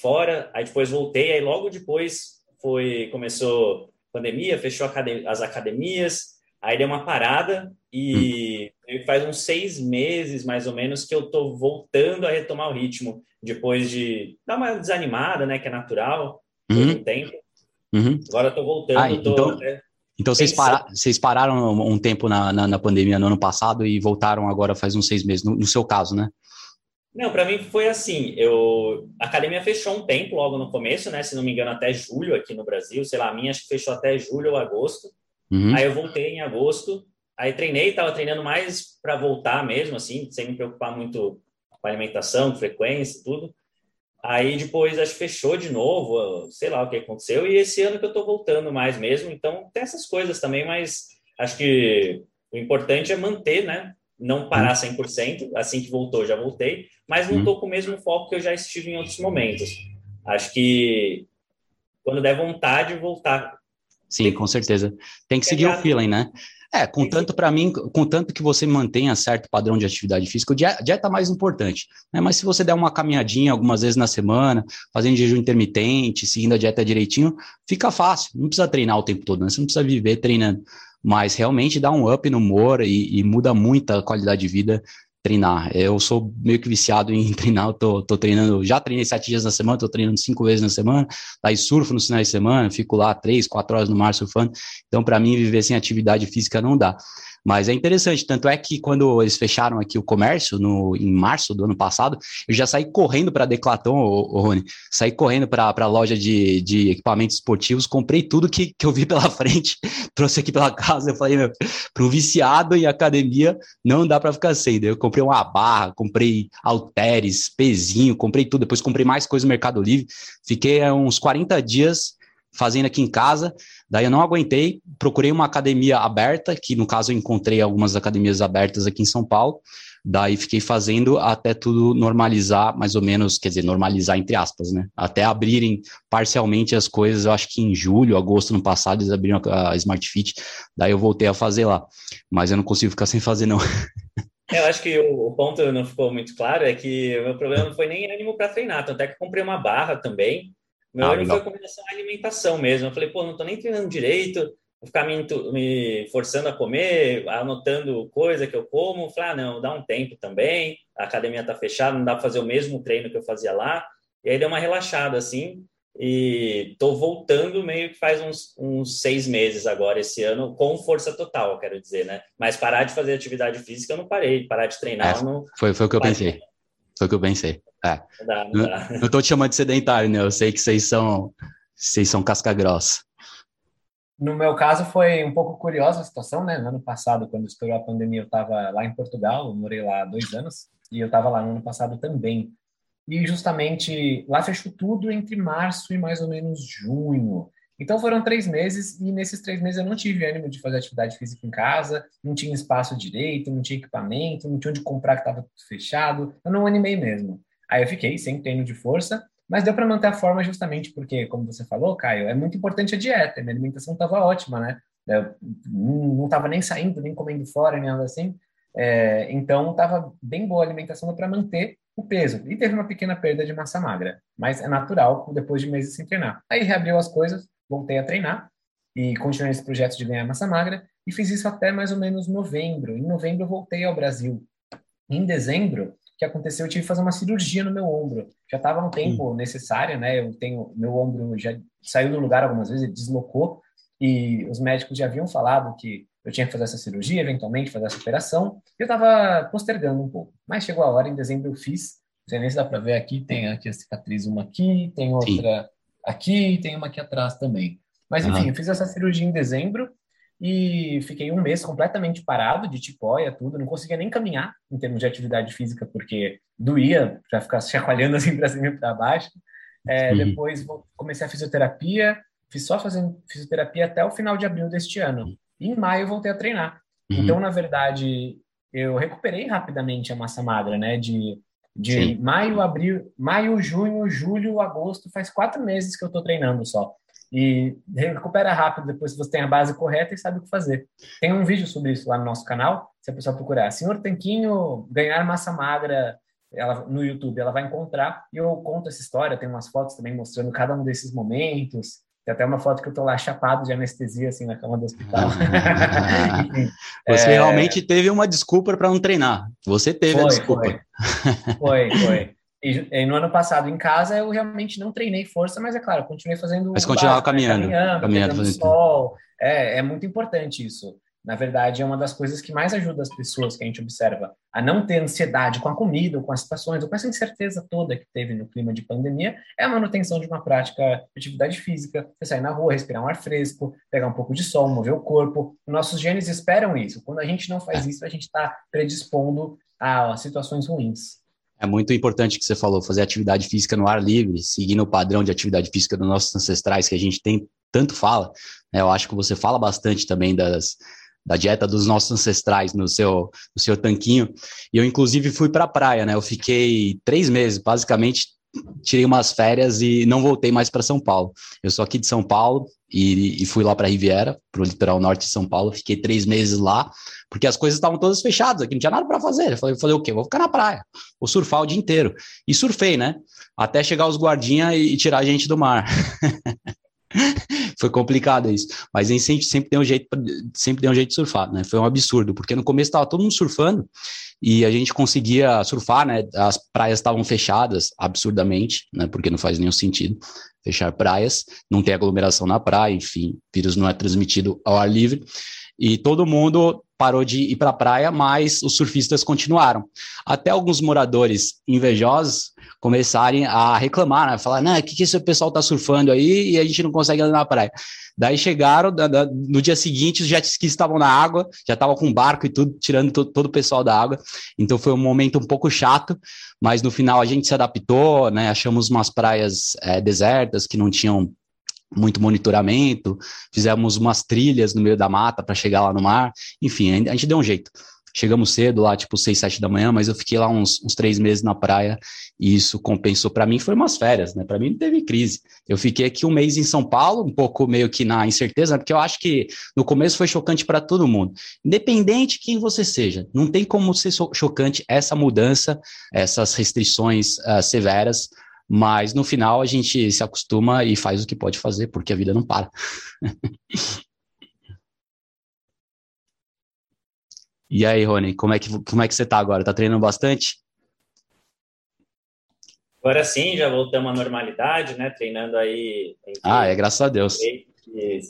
fora, aí depois voltei, aí logo depois foi começou pandemia, fechou as academias, aí deu uma parada e hum. Faz uns seis meses mais ou menos que eu tô voltando a retomar o ritmo depois de dar uma desanimada, né, que é natural, uhum. um tempo. Uhum. Agora eu tô voltando, ah, tô, então... Né, então vocês, para, vocês pararam um tempo na, na, na, pandemia no ano passado e voltaram agora faz uns seis meses, no, no seu caso, né? Não, para mim foi assim. Eu a academia fechou um tempo logo no começo, né? Se não me engano, até julho aqui no Brasil. Sei lá, a minha acho que fechou até julho ou agosto. Uhum. Aí eu voltei em agosto. Aí treinei, estava treinando mais para voltar mesmo, assim, sem me preocupar muito com alimentação, frequência, tudo. Aí depois acho que fechou de novo, sei lá o que aconteceu, e esse ano que eu tô voltando mais mesmo, então tem essas coisas também, mas acho que o importante é manter, né? Não parar 100%, uhum. assim que voltou, já voltei, mas não tô uhum. com o mesmo foco que eu já estive em outros momentos. Acho que quando der vontade, voltar. Sim, com certeza. Tem que seguir o feeling, né? É, contanto para mim, contanto que você mantenha certo padrão de atividade física, o dieta, dieta é mais importante, né? Mas se você der uma caminhadinha algumas vezes na semana, fazendo jejum intermitente, seguindo a dieta direitinho, fica fácil. Não precisa treinar o tempo todo, né? Você não precisa viver treinando, mas realmente dá um up no humor e, e muda muito a qualidade de vida treinar. Eu sou meio que viciado em treinar, eu tô, tô treinando, já treinei sete dias na semana, tô treinando cinco vezes na semana, daí surfo no final de semana, fico lá três, quatro horas no mar surfando, então para mim viver sem atividade física não dá. Mas é interessante, tanto é que quando eles fecharam aqui o comércio, no, em março do ano passado, eu já saí correndo para a Declaton, ô, ô, Rony, saí correndo para a loja de, de equipamentos esportivos, comprei tudo que, que eu vi pela frente, trouxe aqui pela casa, eu falei, meu, para um viciado em academia, não dá para ficar sem. Eu comprei uma barra, comprei halteres, pezinho, comprei tudo, depois comprei mais coisas no Mercado Livre, fiquei uns 40 dias fazendo aqui em casa. Daí eu não aguentei, procurei uma academia aberta, que no caso eu encontrei algumas academias abertas aqui em São Paulo. Daí fiquei fazendo até tudo normalizar, mais ou menos, quer dizer, normalizar entre aspas, né? Até abrirem parcialmente as coisas, eu acho que em julho, agosto no passado, eles abriram a Smart Fit, daí eu voltei a fazer lá. Mas eu não consigo ficar sem fazer, não. Eu acho que o, ponto não ficou muito claro, é que o meu problema não foi nem ânimo para treinar, tanto é que comprei uma barra também, meu ah, olho foi com relação à alimentação mesmo. Eu falei, pô, não tô nem treinando direito, vou ficar me, me forçando a comer, anotando coisa que eu como. Falei, ah, não, dá um tempo também, a academia tá fechada, não dá para fazer o mesmo treino que eu fazia lá. E aí deu uma relaxada, assim, e tô voltando meio que faz uns, uns seis meses agora, esse ano, com força total, quero dizer, né? Mas parar de fazer atividade física eu não parei, parar de treinar é, não... Foi, foi o que eu pensei. Foi o que eu pensei. É. Não, dá, não, dá. não tô te chamando de sedentário, né? Eu sei que vocês são, vocês são casca grossa. No meu caso, foi um pouco curiosa a situação, né? No ano passado, quando estourou a pandemia, eu estava lá em Portugal, eu morei lá dois anos, e eu estava lá no ano passado também. E justamente lá fechou tudo entre março e mais ou menos junho. Então foram três meses e nesses três meses eu não tive ânimo de fazer atividade física em casa, não tinha espaço direito, não tinha equipamento, não tinha onde comprar que estava fechado, eu não animei mesmo. Aí eu fiquei sem treino de força, mas deu para manter a forma justamente porque, como você falou, Caio, é muito importante a dieta, minha alimentação estava ótima, né? Eu não estava nem saindo, nem comendo fora, nem nada assim. É, então estava bem boa a alimentação para manter o peso. E teve uma pequena perda de massa magra, mas é natural depois de meses sem treinar. Aí reabriu as coisas, voltei a treinar e continuei esse projeto de ganhar massa magra e fiz isso até mais ou menos novembro. Em novembro eu voltei ao Brasil. Em dezembro, o que aconteceu? Eu tive que fazer uma cirurgia no meu ombro. Já estava um tempo Sim. necessária, né? Eu tenho meu ombro já saiu do lugar algumas vezes, ele deslocou e os médicos já haviam falado que eu tinha que fazer essa cirurgia, eventualmente fazer essa operação. E eu estava postergando um pouco. Mas chegou a hora, em dezembro eu fiz. Não sei nem se dá para ver aqui, tem aqui a cicatriz, uma aqui, tem outra Sim aqui e tem uma aqui atrás também. Mas enfim, uhum. eu fiz essa cirurgia em dezembro e fiquei um mês completamente parado de tipóia, tudo, não conseguia nem caminhar em termos de atividade física, porque doía já ficar chacoalhando assim para cima e para baixo. É. Depois comecei a fisioterapia, fiz só fazendo fisioterapia até o final de abril deste ano. E em maio voltei a treinar. Uhum. Então, na verdade, eu recuperei rapidamente a massa magra, né? De de Sim. maio, abril, maio, junho, julho, agosto, faz quatro meses que eu estou treinando só. E recupera rápido depois se você tem a base correta e sabe o que fazer. Tem um vídeo sobre isso lá no nosso canal, se a pessoa procurar Senhor Tanquinho ganhar massa magra ela, no YouTube, ela vai encontrar e eu conto essa história, tem umas fotos também mostrando cada um desses momentos, tem até uma foto que eu tô lá chapado de anestesia, assim, na cama do hospital. Você é... realmente teve uma desculpa para não treinar. Você teve foi, a desculpa. Foi, foi. foi. E, e, no ano passado, em casa, eu realmente não treinei força, mas é claro, continuei fazendo. Mas continuava caminhando. Né? Caminhando, caminhando fazendo sol. É, é muito importante isso na verdade, é uma das coisas que mais ajuda as pessoas que a gente observa a não ter ansiedade com a comida, ou com as situações, ou com essa incerteza toda que teve no clima de pandemia, é a manutenção de uma prática de atividade física, você sair na rua, respirar um ar fresco, pegar um pouco de sol, mover o corpo. Nossos genes esperam isso. Quando a gente não faz isso, a gente está predispondo a situações ruins. É muito importante que você falou, fazer atividade física no ar livre, seguindo o padrão de atividade física dos nossos ancestrais, que a gente tem tanto fala. Né? Eu acho que você fala bastante também das, da dieta dos nossos ancestrais no seu, no seu tanquinho. E eu, inclusive, fui para a praia, né? Eu fiquei três meses, basicamente, tirei umas férias e não voltei mais para São Paulo. Eu sou aqui de São Paulo e, e fui lá para Riviera, para o litoral norte de São Paulo. Fiquei três meses lá, porque as coisas estavam todas fechadas aqui, não tinha nada para fazer. Eu falei, eu falei, o quê? Vou ficar na praia, vou surfar o dia inteiro. E surfei, né? Até chegar os guardinhas e, e tirar a gente do mar. foi complicado isso. Mas a gente sempre tem um jeito, sempre tem um jeito de surfar, né? Foi um absurdo, porque no começo estava todo mundo surfando e a gente conseguia surfar, né? As praias estavam fechadas absurdamente, né? Porque não faz nenhum sentido fechar praias, não tem aglomeração na praia, enfim, vírus não é transmitido ao ar livre. E todo mundo parou de ir para a praia, mas os surfistas continuaram. Até alguns moradores invejosos começarem a reclamar, né? Falar, não, o que, que esse pessoal está surfando aí e a gente não consegue andar na praia. Daí chegaram, no dia seguinte, os jet skis estavam na água, já estavam com barco e tudo, tirando to, todo o pessoal da água. Então foi um momento um pouco chato, mas no final a gente se adaptou, né? Achamos umas praias é, desertas que não tinham muito monitoramento, fizemos umas trilhas no meio da mata para chegar lá no mar, enfim, a gente deu um jeito. Chegamos cedo lá, tipo seis, sete da manhã, mas eu fiquei lá uns, uns três meses na praia e isso compensou para mim. Foi umas férias, né? Para mim não teve crise. Eu fiquei aqui um mês em São Paulo, um pouco meio que na incerteza, porque eu acho que no começo foi chocante para todo mundo, independente quem você seja. Não tem como ser chocante essa mudança, essas restrições uh, severas mas no final a gente se acostuma e faz o que pode fazer, porque a vida não para. e aí, Rony, como é que, como é que você tá agora? Tá treinando bastante? Agora sim, já voltamos à normalidade, né? Treinando aí. Ah, é graças a Deus. E,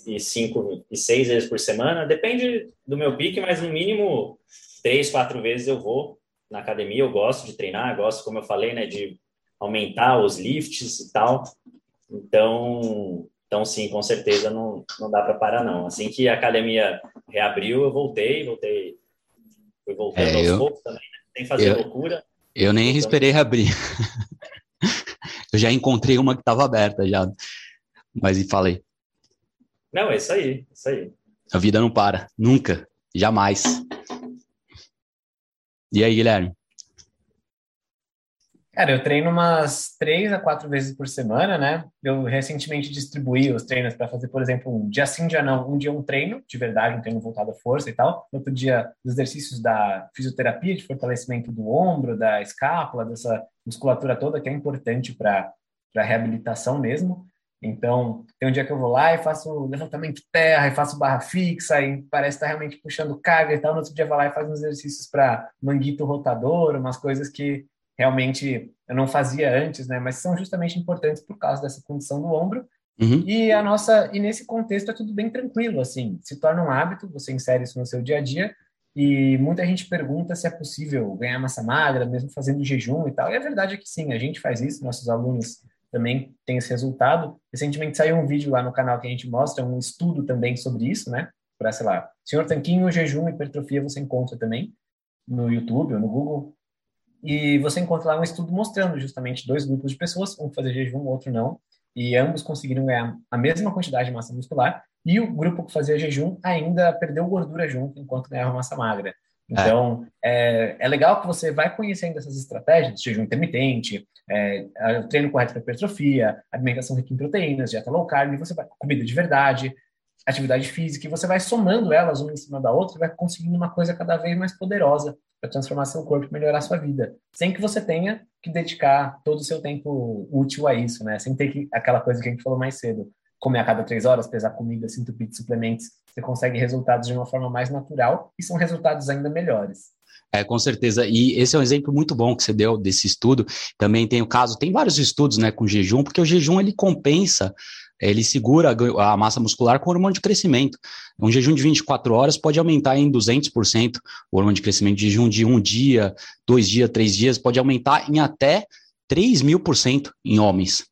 e cinco e seis vezes por semana. Depende do meu pique, mas no mínimo três, quatro vezes eu vou na academia. Eu gosto de treinar, gosto, como eu falei, né? De aumentar os lifts e tal. Então, então sim, com certeza não, não dá para parar não. Assim que a academia reabriu, eu voltei, voltei, fui voltando é, aos eu, poucos também, né? sem fazer eu, loucura. Eu nem então, esperei reabrir. eu já encontrei uma que estava aberta já, mas e falei. Não, é isso aí, é isso aí. A vida não para, nunca, jamais. E aí, Guilherme? Cara, eu treino umas três a quatro vezes por semana, né? Eu recentemente distribuí os treinos para fazer, por exemplo, um dia sim, dia não. Um dia um treino, de verdade, um treino voltado à força e tal. Outro dia, os exercícios da fisioterapia, de fortalecimento do ombro, da escápula, dessa musculatura toda, que é importante para a reabilitação mesmo. Então, tem um dia que eu vou lá e faço levantamento de terra, e faço barra fixa, e parece estar tá realmente puxando carga e tal. No outro dia, eu vou lá e faço uns exercícios para manguito rotador, umas coisas que realmente eu não fazia antes, né? Mas são justamente importantes por causa dessa condição do ombro. Uhum. E a nossa e nesse contexto é tudo bem tranquilo, assim, se torna um hábito, você insere isso no seu dia a dia. E muita gente pergunta se é possível ganhar massa magra, mesmo fazendo jejum e tal. E a verdade é que sim, a gente faz isso, nossos alunos também têm esse resultado. Recentemente saiu um vídeo lá no canal que a gente mostra um estudo também sobre isso, né? Para, sei lá, Senhor Tanquinho, jejum e hipertrofia você encontra também no YouTube ou no Google. E você encontra lá um estudo mostrando justamente dois grupos de pessoas, um fazer jejum, o outro não, e ambos conseguiram ganhar a mesma quantidade de massa muscular, e o grupo que fazia jejum ainda perdeu gordura junto enquanto ganhava massa magra. Então, é. É, é, legal que você vai conhecendo essas estratégias, jejum intermitente, é, treino correto para hipertrofia, alimentação rica em proteínas, dieta low carb, você vai comida de verdade, atividade física, e você vai somando elas uma em cima da outra e vai conseguindo uma coisa cada vez mais poderosa para transformar seu corpo e melhorar sua vida, sem que você tenha que dedicar todo o seu tempo útil a isso, né? Sem ter que, aquela coisa que a gente falou mais cedo, comer a cada três horas, pesar comida, se entupir de suplementos, você consegue resultados de uma forma mais natural e são resultados ainda melhores. É, com certeza. E esse é um exemplo muito bom que você deu desse estudo. Também tem o caso, tem vários estudos, né, com jejum, porque o jejum ele compensa ele segura a massa muscular com hormônio de crescimento. Um jejum de 24 horas pode aumentar em 200% o hormônio de crescimento. Jejum de um dia, dois dias, três dias pode aumentar em até 3 mil por cento em homens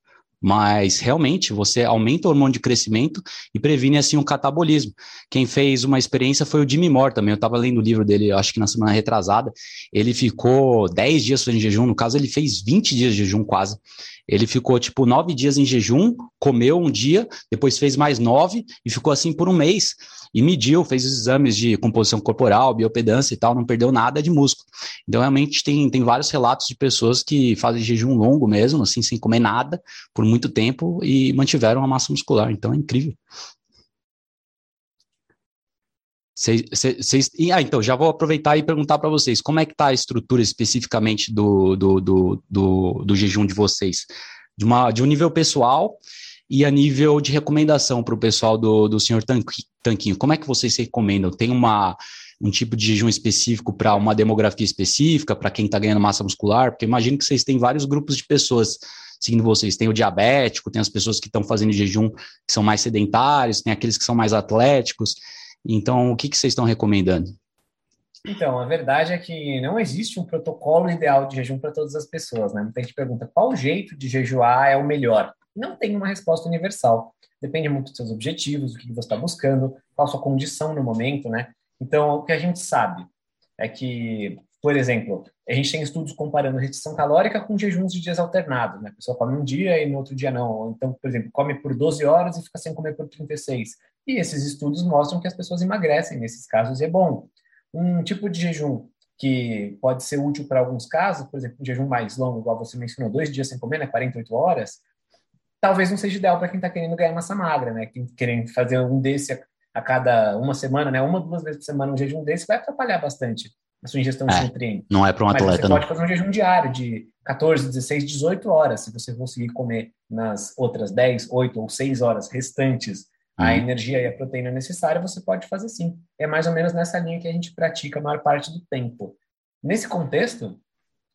mas realmente você aumenta o hormônio de crescimento e previne assim um catabolismo. Quem fez uma experiência foi o Jimmy Moore também, eu estava lendo o livro dele, acho que na semana retrasada, ele ficou 10 dias fazendo jejum, no caso ele fez 20 dias de jejum quase, ele ficou tipo nove dias em jejum, comeu um dia, depois fez mais nove e ficou assim por um mês. E mediu, fez os exames de composição corporal, biopedância e tal, não perdeu nada de músculo. Então, realmente, tem, tem vários relatos de pessoas que fazem jejum longo mesmo, assim, sem comer nada, por muito tempo e mantiveram a massa muscular. Então, é incrível. Ah, então, já vou aproveitar e perguntar para vocês, como é que está a estrutura especificamente do, do, do, do, do jejum de vocês? De, uma, de um nível pessoal E a nível de recomendação para o pessoal do, do senhor Tanquinho, como é que vocês recomendam? Tem uma, um tipo de jejum específico para uma demografia específica, para quem está ganhando massa muscular? Porque imagino que vocês têm vários grupos de pessoas seguindo vocês. Tem o diabético, tem as pessoas que estão fazendo jejum que são mais sedentários, tem aqueles que são mais atléticos. Então, o que, que vocês estão recomendando? Então, a verdade é que não existe um protocolo ideal de jejum para todas as pessoas, né? Muita gente pergunta qual jeito de jejuar é o melhor. Não tem uma resposta universal. Depende muito dos seus objetivos, do que você está buscando, qual a sua condição no momento, né? Então, o que a gente sabe é que, por exemplo, a gente tem estudos comparando restrição calórica com jejuns de dias alternados, né? A pessoa come um dia e no outro dia não. Então, por exemplo, come por 12 horas e fica sem comer por 36. E esses estudos mostram que as pessoas emagrecem nesses casos e é bom. Um tipo de jejum que pode ser útil para alguns casos, por exemplo, um jejum mais longo, igual você mencionou, dois dias sem comer, né, 48 horas, talvez não seja ideal para quem está querendo ganhar massa magra, né, quem querendo fazer um desse a cada uma semana, né? Uma, duas vezes por semana um jejum desse vai atrapalhar bastante a sua ingestão é, de nutrientes. Não é para um atleta, Mas você não. pode fazer um jejum diário de 14, 16, 18 horas, se você conseguir comer nas outras 10, 8 ou 6 horas restantes a uhum. energia e a proteína necessária, você pode fazer sim. É mais ou menos nessa linha que a gente pratica a maior parte do tempo. Nesse contexto,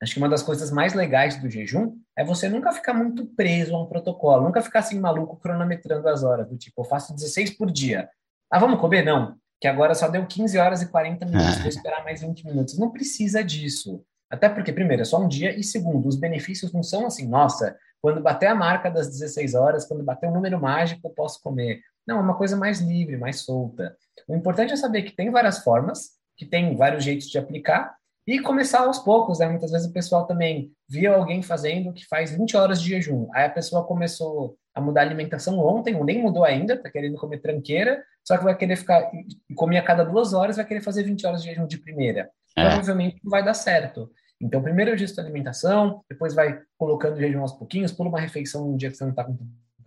acho que uma das coisas mais legais do jejum é você nunca ficar muito preso a um protocolo, nunca ficar assim maluco cronometrando as horas, do tipo, eu faço 16 por dia. Ah, vamos comer? Não. Que agora só deu 15 horas e 40 minutos, vou esperar mais 20 minutos. Não precisa disso. Até porque, primeiro, é só um dia, e segundo, os benefícios não são assim, nossa, quando bater a marca das 16 horas, quando bater o um número mágico, eu posso comer. Não, é uma coisa mais livre, mais solta. O importante é saber que tem várias formas, que tem vários jeitos de aplicar, e começar aos poucos, né? Muitas vezes o pessoal também via alguém fazendo que faz 20 horas de jejum. Aí a pessoa começou a mudar a alimentação ontem, ou nem mudou ainda, tá querendo comer tranqueira, só que vai querer ficar, e comer a cada duas horas, vai querer fazer 20 horas de jejum de primeira. É. Provavelmente não vai dar certo. Então, primeiro ajusta a alimentação, depois vai colocando o jejum aos pouquinhos, pula uma refeição um dia que você não está com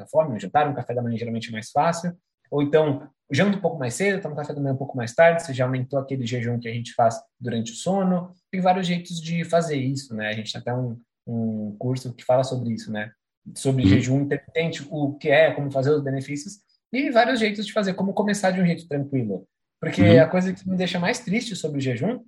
muita fome, um jantar, um café da manhã geralmente é mais fácil, ou então janta um pouco mais cedo, toma café da manhã um pouco mais tarde, você já aumentou aquele jejum que a gente faz durante o sono. Tem vários jeitos de fazer isso, né? A gente tem até um, um curso que fala sobre isso, né? Sobre jejum intermitente, o que é, como fazer os benefícios, e vários jeitos de fazer, como começar de um jeito tranquilo. Porque uhum. a coisa que me deixa mais triste sobre o jejum,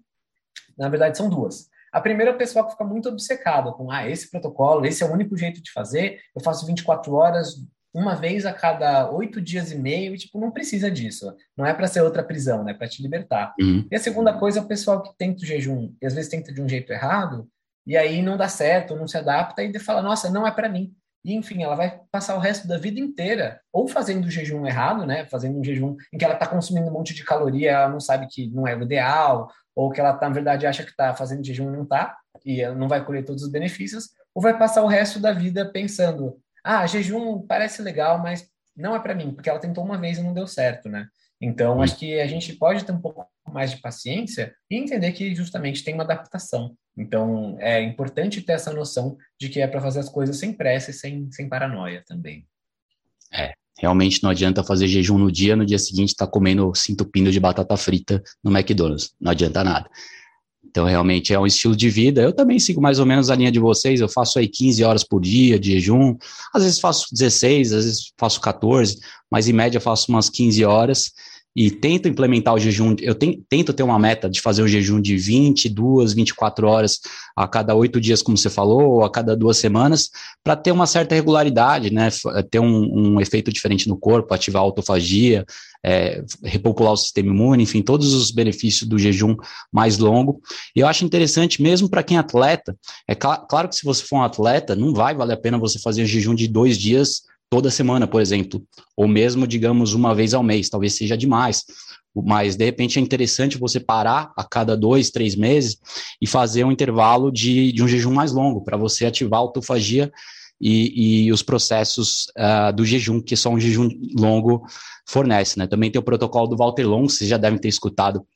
na verdade, são duas. A primeira é o pessoal que fica muito obcecado com, ah, esse protocolo, esse é o único jeito de fazer, eu faço 24 horas, uma vez a cada oito dias e meio, e, tipo, não precisa disso. Não é para ser outra prisão, né? É para te libertar. Uhum. E a segunda coisa é o pessoal que tenta o jejum, e às vezes tenta de um jeito errado, e aí não dá certo, não se adapta, e fala, nossa, não é para mim. E, enfim, ela vai passar o resto da vida inteira ou fazendo o jejum errado, né? Fazendo um jejum em que ela está consumindo um monte de caloria, ela não sabe que não é o ideal, ou que ela, tá, na verdade, acha que está fazendo jejum e não está, e ela não vai colher todos os benefícios, ou vai passar o resto da vida pensando: ah, jejum parece legal, mas não é para mim, porque ela tentou uma vez e não deu certo, né? Então, acho que a gente pode ter um pouco mais de paciência e entender que justamente tem uma adaptação. Então, é importante ter essa noção de que é para fazer as coisas sem pressa e sem, sem paranoia também. É, realmente não adianta fazer jejum no dia, no dia seguinte estar tá comendo cinto pino de batata frita no McDonald's. Não adianta nada. Então, realmente é um estilo de vida. Eu também sigo mais ou menos a linha de vocês. Eu faço aí 15 horas por dia de jejum. Às vezes faço 16, às vezes faço 14, mas em média faço umas 15 horas e tento implementar o jejum. Eu tento ter uma meta de fazer o jejum de 22, 24 horas a cada oito dias, como você falou, ou a cada duas semanas, para ter uma certa regularidade, né? Ter um, um, efeito diferente no corpo, ativar a autofagia, é, repopular o sistema imune, enfim, todos os benefícios do jejum mais longo. E eu acho interessante, mesmo para quem é atleta, é cl claro que se você for um atleta, não vai valer a pena você fazer o jejum de dois dias toda semana, por exemplo, ou mesmo, digamos, uma vez ao mês, talvez seja demais. Mas de repente é interessante você parar a cada dois, três meses e fazer um intervalo de, de um jejum mais longo, para você ativar a autofagia e, e os processos uh, do jejum, que só um jejum longo fornece. Né? Também tem o protocolo do Walter Long, vocês já devem ter escutado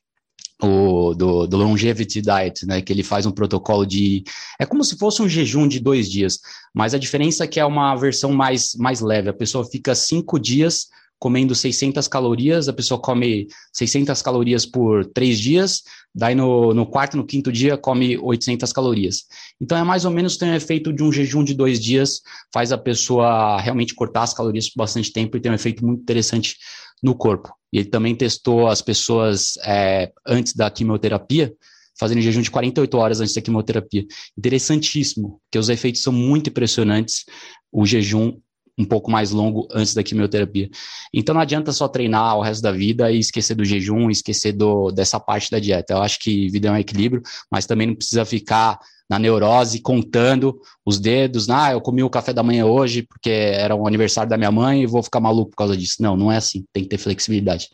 o, do, do Longevity Diet, né, que ele faz um protocolo de. É como se fosse um jejum de dois dias, mas a diferença é que é uma versão mais, mais leve. A pessoa fica cinco dias comendo 600 calorias, a pessoa come 600 calorias por três dias, daí no, no quarto, no quinto dia, come 800 calorias. Então, é mais ou menos tem o efeito de um jejum de dois dias, faz a pessoa realmente cortar as calorias por bastante tempo e tem um efeito muito interessante no corpo. E ele também testou as pessoas é, antes da quimioterapia, fazendo jejum de 48 horas antes da quimioterapia. Interessantíssimo, porque os efeitos são muito impressionantes. O jejum um pouco mais longo antes da quimioterapia. Então não adianta só treinar o resto da vida e esquecer do jejum, esquecer do, dessa parte da dieta. Eu acho que vida é um equilíbrio, mas também não precisa ficar na neurose contando os dedos. Ah, eu comi o café da manhã hoje porque era o aniversário da minha mãe e vou ficar maluco por causa disso. Não, não é assim. Tem que ter flexibilidade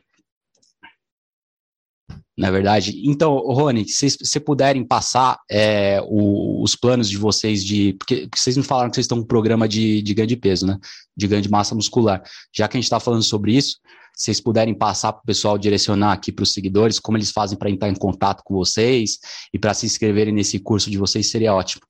na verdade. Então, Rony, se vocês puderem passar é, o, os planos de vocês de. Porque vocês me falaram que vocês estão com um programa de, de ganho de peso, né? De ganho de massa muscular. Já que a gente está falando sobre isso, se vocês puderem passar para o pessoal direcionar aqui para os seguidores, como eles fazem para entrar em contato com vocês e para se inscreverem nesse curso de vocês, seria ótimo.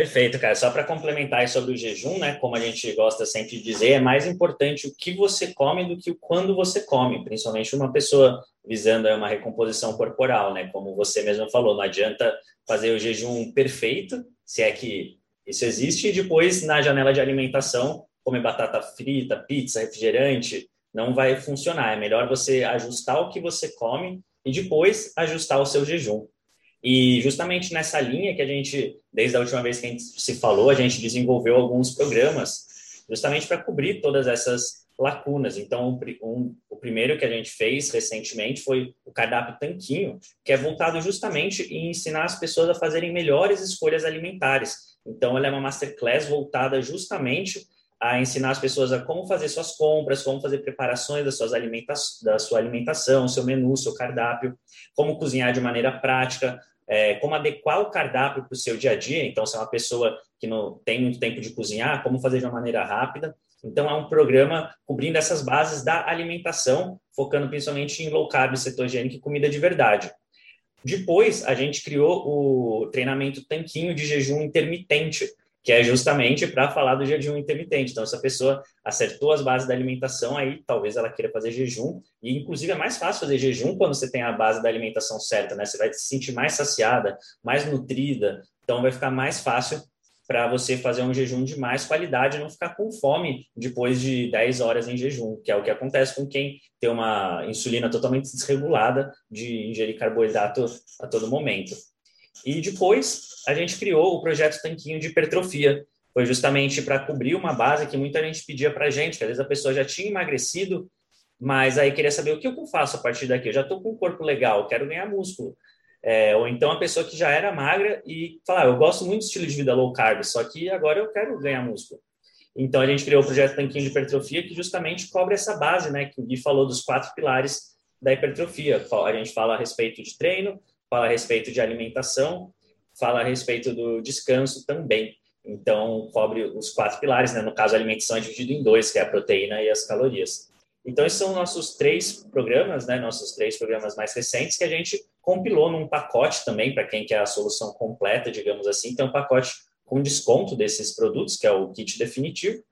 Perfeito, cara. Só para complementar sobre o jejum, né? Como a gente gosta sempre de dizer, é mais importante o que você come do que o quando você come, principalmente uma pessoa visando uma recomposição corporal, né? Como você mesmo falou, não adianta fazer o jejum perfeito, se é que isso existe, e depois na janela de alimentação comer batata frita, pizza, refrigerante, não vai funcionar. É melhor você ajustar o que você come e depois ajustar o seu jejum. E justamente nessa linha que a gente, desde a última vez que a gente se falou, a gente desenvolveu alguns programas justamente para cobrir todas essas lacunas. Então, um, o primeiro que a gente fez recentemente foi o cardápio Tanquinho, que é voltado justamente em ensinar as pessoas a fazerem melhores escolhas alimentares. Então, ela é uma masterclass voltada justamente a ensinar as pessoas a como fazer suas compras, como fazer preparações das suas alimenta da sua alimentação, seu menu, seu cardápio, como cozinhar de maneira prática, é, como adequar o cardápio para o seu dia a dia. Então, se é uma pessoa que não tem muito tempo de cozinhar, como fazer de uma maneira rápida. Então, é um programa cobrindo essas bases da alimentação, focando principalmente em low carb, cetogênico e comida de verdade. Depois, a gente criou o treinamento tanquinho de jejum intermitente, que é justamente para falar do jejum intermitente. Então, se a pessoa acertou as bases da alimentação, aí talvez ela queira fazer jejum. E, inclusive, é mais fácil fazer jejum quando você tem a base da alimentação certa, né? Você vai se sentir mais saciada, mais nutrida. Então, vai ficar mais fácil para você fazer um jejum de mais qualidade e não ficar com fome depois de 10 horas em jejum, que é o que acontece com quem tem uma insulina totalmente desregulada de ingerir carboidrato a todo momento. E depois a gente criou o projeto Tanquinho de Hipertrofia. Foi justamente para cobrir uma base que muita gente pedia para a gente, que às vezes a pessoa já tinha emagrecido, mas aí queria saber o que eu faço a partir daqui. Eu já estou com um corpo legal, quero ganhar músculo. É, ou então a pessoa que já era magra e falar, ah, eu gosto muito do estilo de vida low carb, só que agora eu quero ganhar músculo. Então a gente criou o projeto Tanquinho de Hipertrofia, que justamente cobre essa base, né? Que o Gui falou dos quatro pilares da hipertrofia. A gente fala a respeito de treino, fala a respeito de alimentação, fala a respeito do descanso também. Então, cobre os quatro pilares, né? No caso, a alimentação é dividido em dois, que é a proteína e as calorias. Então, esses são nossos três programas, né? Nossos três programas mais recentes que a gente compilou num pacote também, para quem quer a solução completa, digamos assim. Tem um pacote com desconto desses produtos, que é o kit definitivo.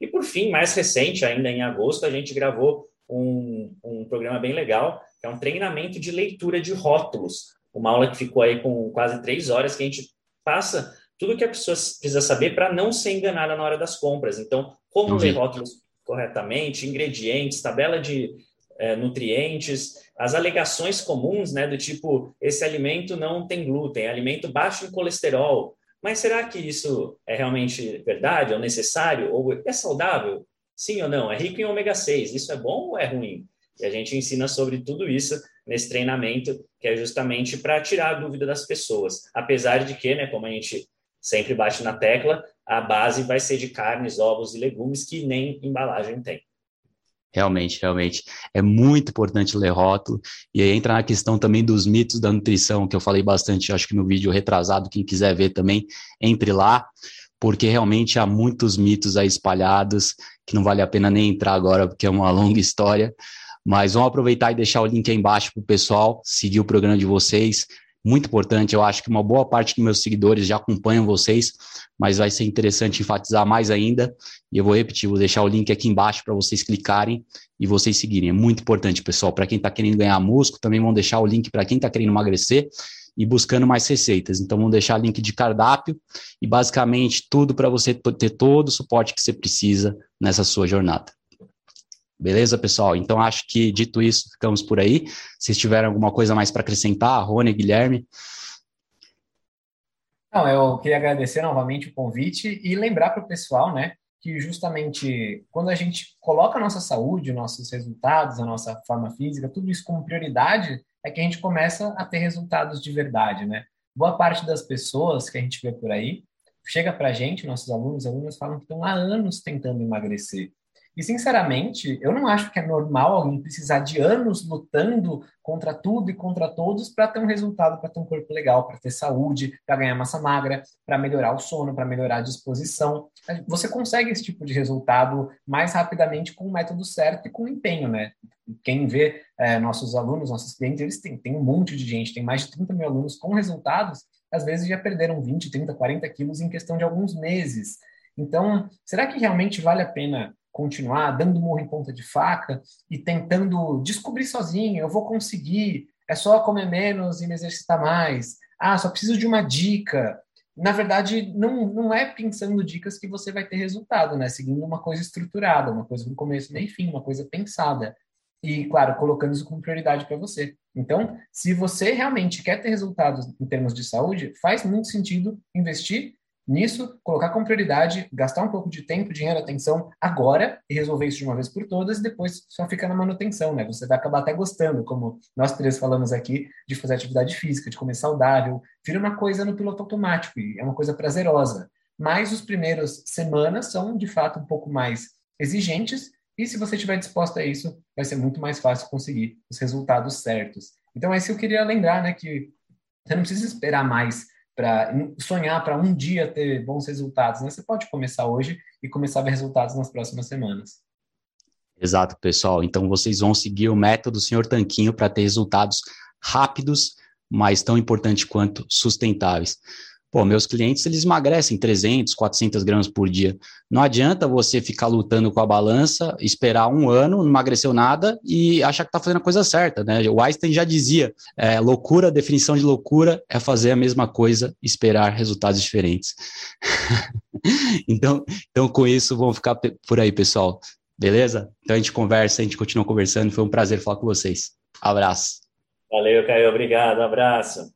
E, por fim, mais recente, ainda em agosto, a gente gravou um, um programa bem legal, que é um treinamento de leitura de rótulos uma aula que ficou aí com quase três horas, que a gente passa tudo que a pessoa precisa saber para não ser enganada na hora das compras. Então, como ler rótulos corretamente, ingredientes, tabela de é, nutrientes, as alegações comuns, né, do tipo, esse alimento não tem glúten, é alimento baixo em colesterol. Mas será que isso é realmente verdade, ou necessário, ou é saudável? Sim ou não? É rico em ômega 6, isso é bom ou é ruim? E a gente ensina sobre tudo isso nesse treinamento, que é justamente para tirar a dúvida das pessoas. Apesar de que, né, como a gente sempre bate na tecla, a base vai ser de carnes, ovos e legumes que nem embalagem tem. Realmente, realmente. É muito importante ler rótulo. E aí entra na questão também dos mitos da nutrição, que eu falei bastante, acho que no vídeo retrasado, quem quiser ver também, entre lá, porque realmente há muitos mitos aí espalhados, que não vale a pena nem entrar agora, porque é uma longa história. Mas vamos aproveitar e deixar o link aí embaixo para o pessoal seguir o programa de vocês. muito importante. Eu acho que uma boa parte dos meus seguidores já acompanham vocês, mas vai ser interessante enfatizar mais ainda. E eu vou repetir, vou deixar o link aqui embaixo para vocês clicarem e vocês seguirem. É muito importante, pessoal. Para quem está querendo ganhar músculo, também vão deixar o link para quem está querendo emagrecer e buscando mais receitas. Então, vamos deixar link de cardápio e basicamente tudo para você ter todo o suporte que você precisa nessa sua jornada. Beleza, pessoal? Então, acho que dito isso, ficamos por aí. Se tiverem alguma coisa mais para acrescentar, Rony, Guilherme. Não, eu queria agradecer novamente o convite e lembrar para o pessoal, né, que justamente quando a gente coloca a nossa saúde, nossos resultados, a nossa forma física, tudo isso como prioridade, é que a gente começa a ter resultados de verdade, né? Boa parte das pessoas que a gente vê por aí chega para a gente, nossos alunos, alunas falam que estão há anos tentando emagrecer. E, sinceramente, eu não acho que é normal alguém precisar de anos lutando contra tudo e contra todos para ter um resultado, para ter um corpo legal, para ter saúde, para ganhar massa magra, para melhorar o sono, para melhorar a disposição. Você consegue esse tipo de resultado mais rapidamente com o método certo e com empenho, né? Quem vê é, nossos alunos, nossos clientes, eles têm, têm um monte de gente, tem mais de 30 mil alunos com resultados, às vezes já perderam 20, 30, 40 quilos em questão de alguns meses. Então, será que realmente vale a pena continuar dando morro em ponta de faca e tentando descobrir sozinho, eu vou conseguir, é só comer menos e me exercitar mais. Ah, só preciso de uma dica. Na verdade, não, não é pensando dicas que você vai ter resultado, né? Seguindo uma coisa estruturada, uma coisa com começo, meio fim, uma coisa pensada. E, claro, colocando isso como prioridade para você. Então, se você realmente quer ter resultados em termos de saúde, faz muito sentido investir Nisso, colocar como prioridade, gastar um pouco de tempo, dinheiro, atenção agora e resolver isso de uma vez por todas e depois só fica na manutenção, né? Você vai acabar até gostando, como nós três falamos aqui, de fazer atividade física, de comer saudável. Vira uma coisa no piloto automático e é uma coisa prazerosa. Mas os primeiros semanas são, de fato, um pouco mais exigentes e se você estiver disposto a isso, vai ser muito mais fácil conseguir os resultados certos. Então, é isso que eu queria lembrar, né? Que você não precisa esperar mais para sonhar para um dia ter bons resultados. Né? Você pode começar hoje e começar a ver resultados nas próximas semanas. Exato, pessoal. Então vocês vão seguir o método do Senhor Tanquinho para ter resultados rápidos, mas tão importante quanto sustentáveis. Pô, meus clientes, eles emagrecem 300, 400 gramas por dia. Não adianta você ficar lutando com a balança, esperar um ano, não emagreceu nada e achar que está fazendo a coisa certa, né? O Einstein já dizia, é, loucura, definição de loucura é fazer a mesma coisa, esperar resultados diferentes. então, então, com isso, vamos ficar por aí, pessoal. Beleza? Então a gente conversa, a gente continua conversando. Foi um prazer falar com vocês. Abraço. Valeu, Caio. Obrigado. Abraço.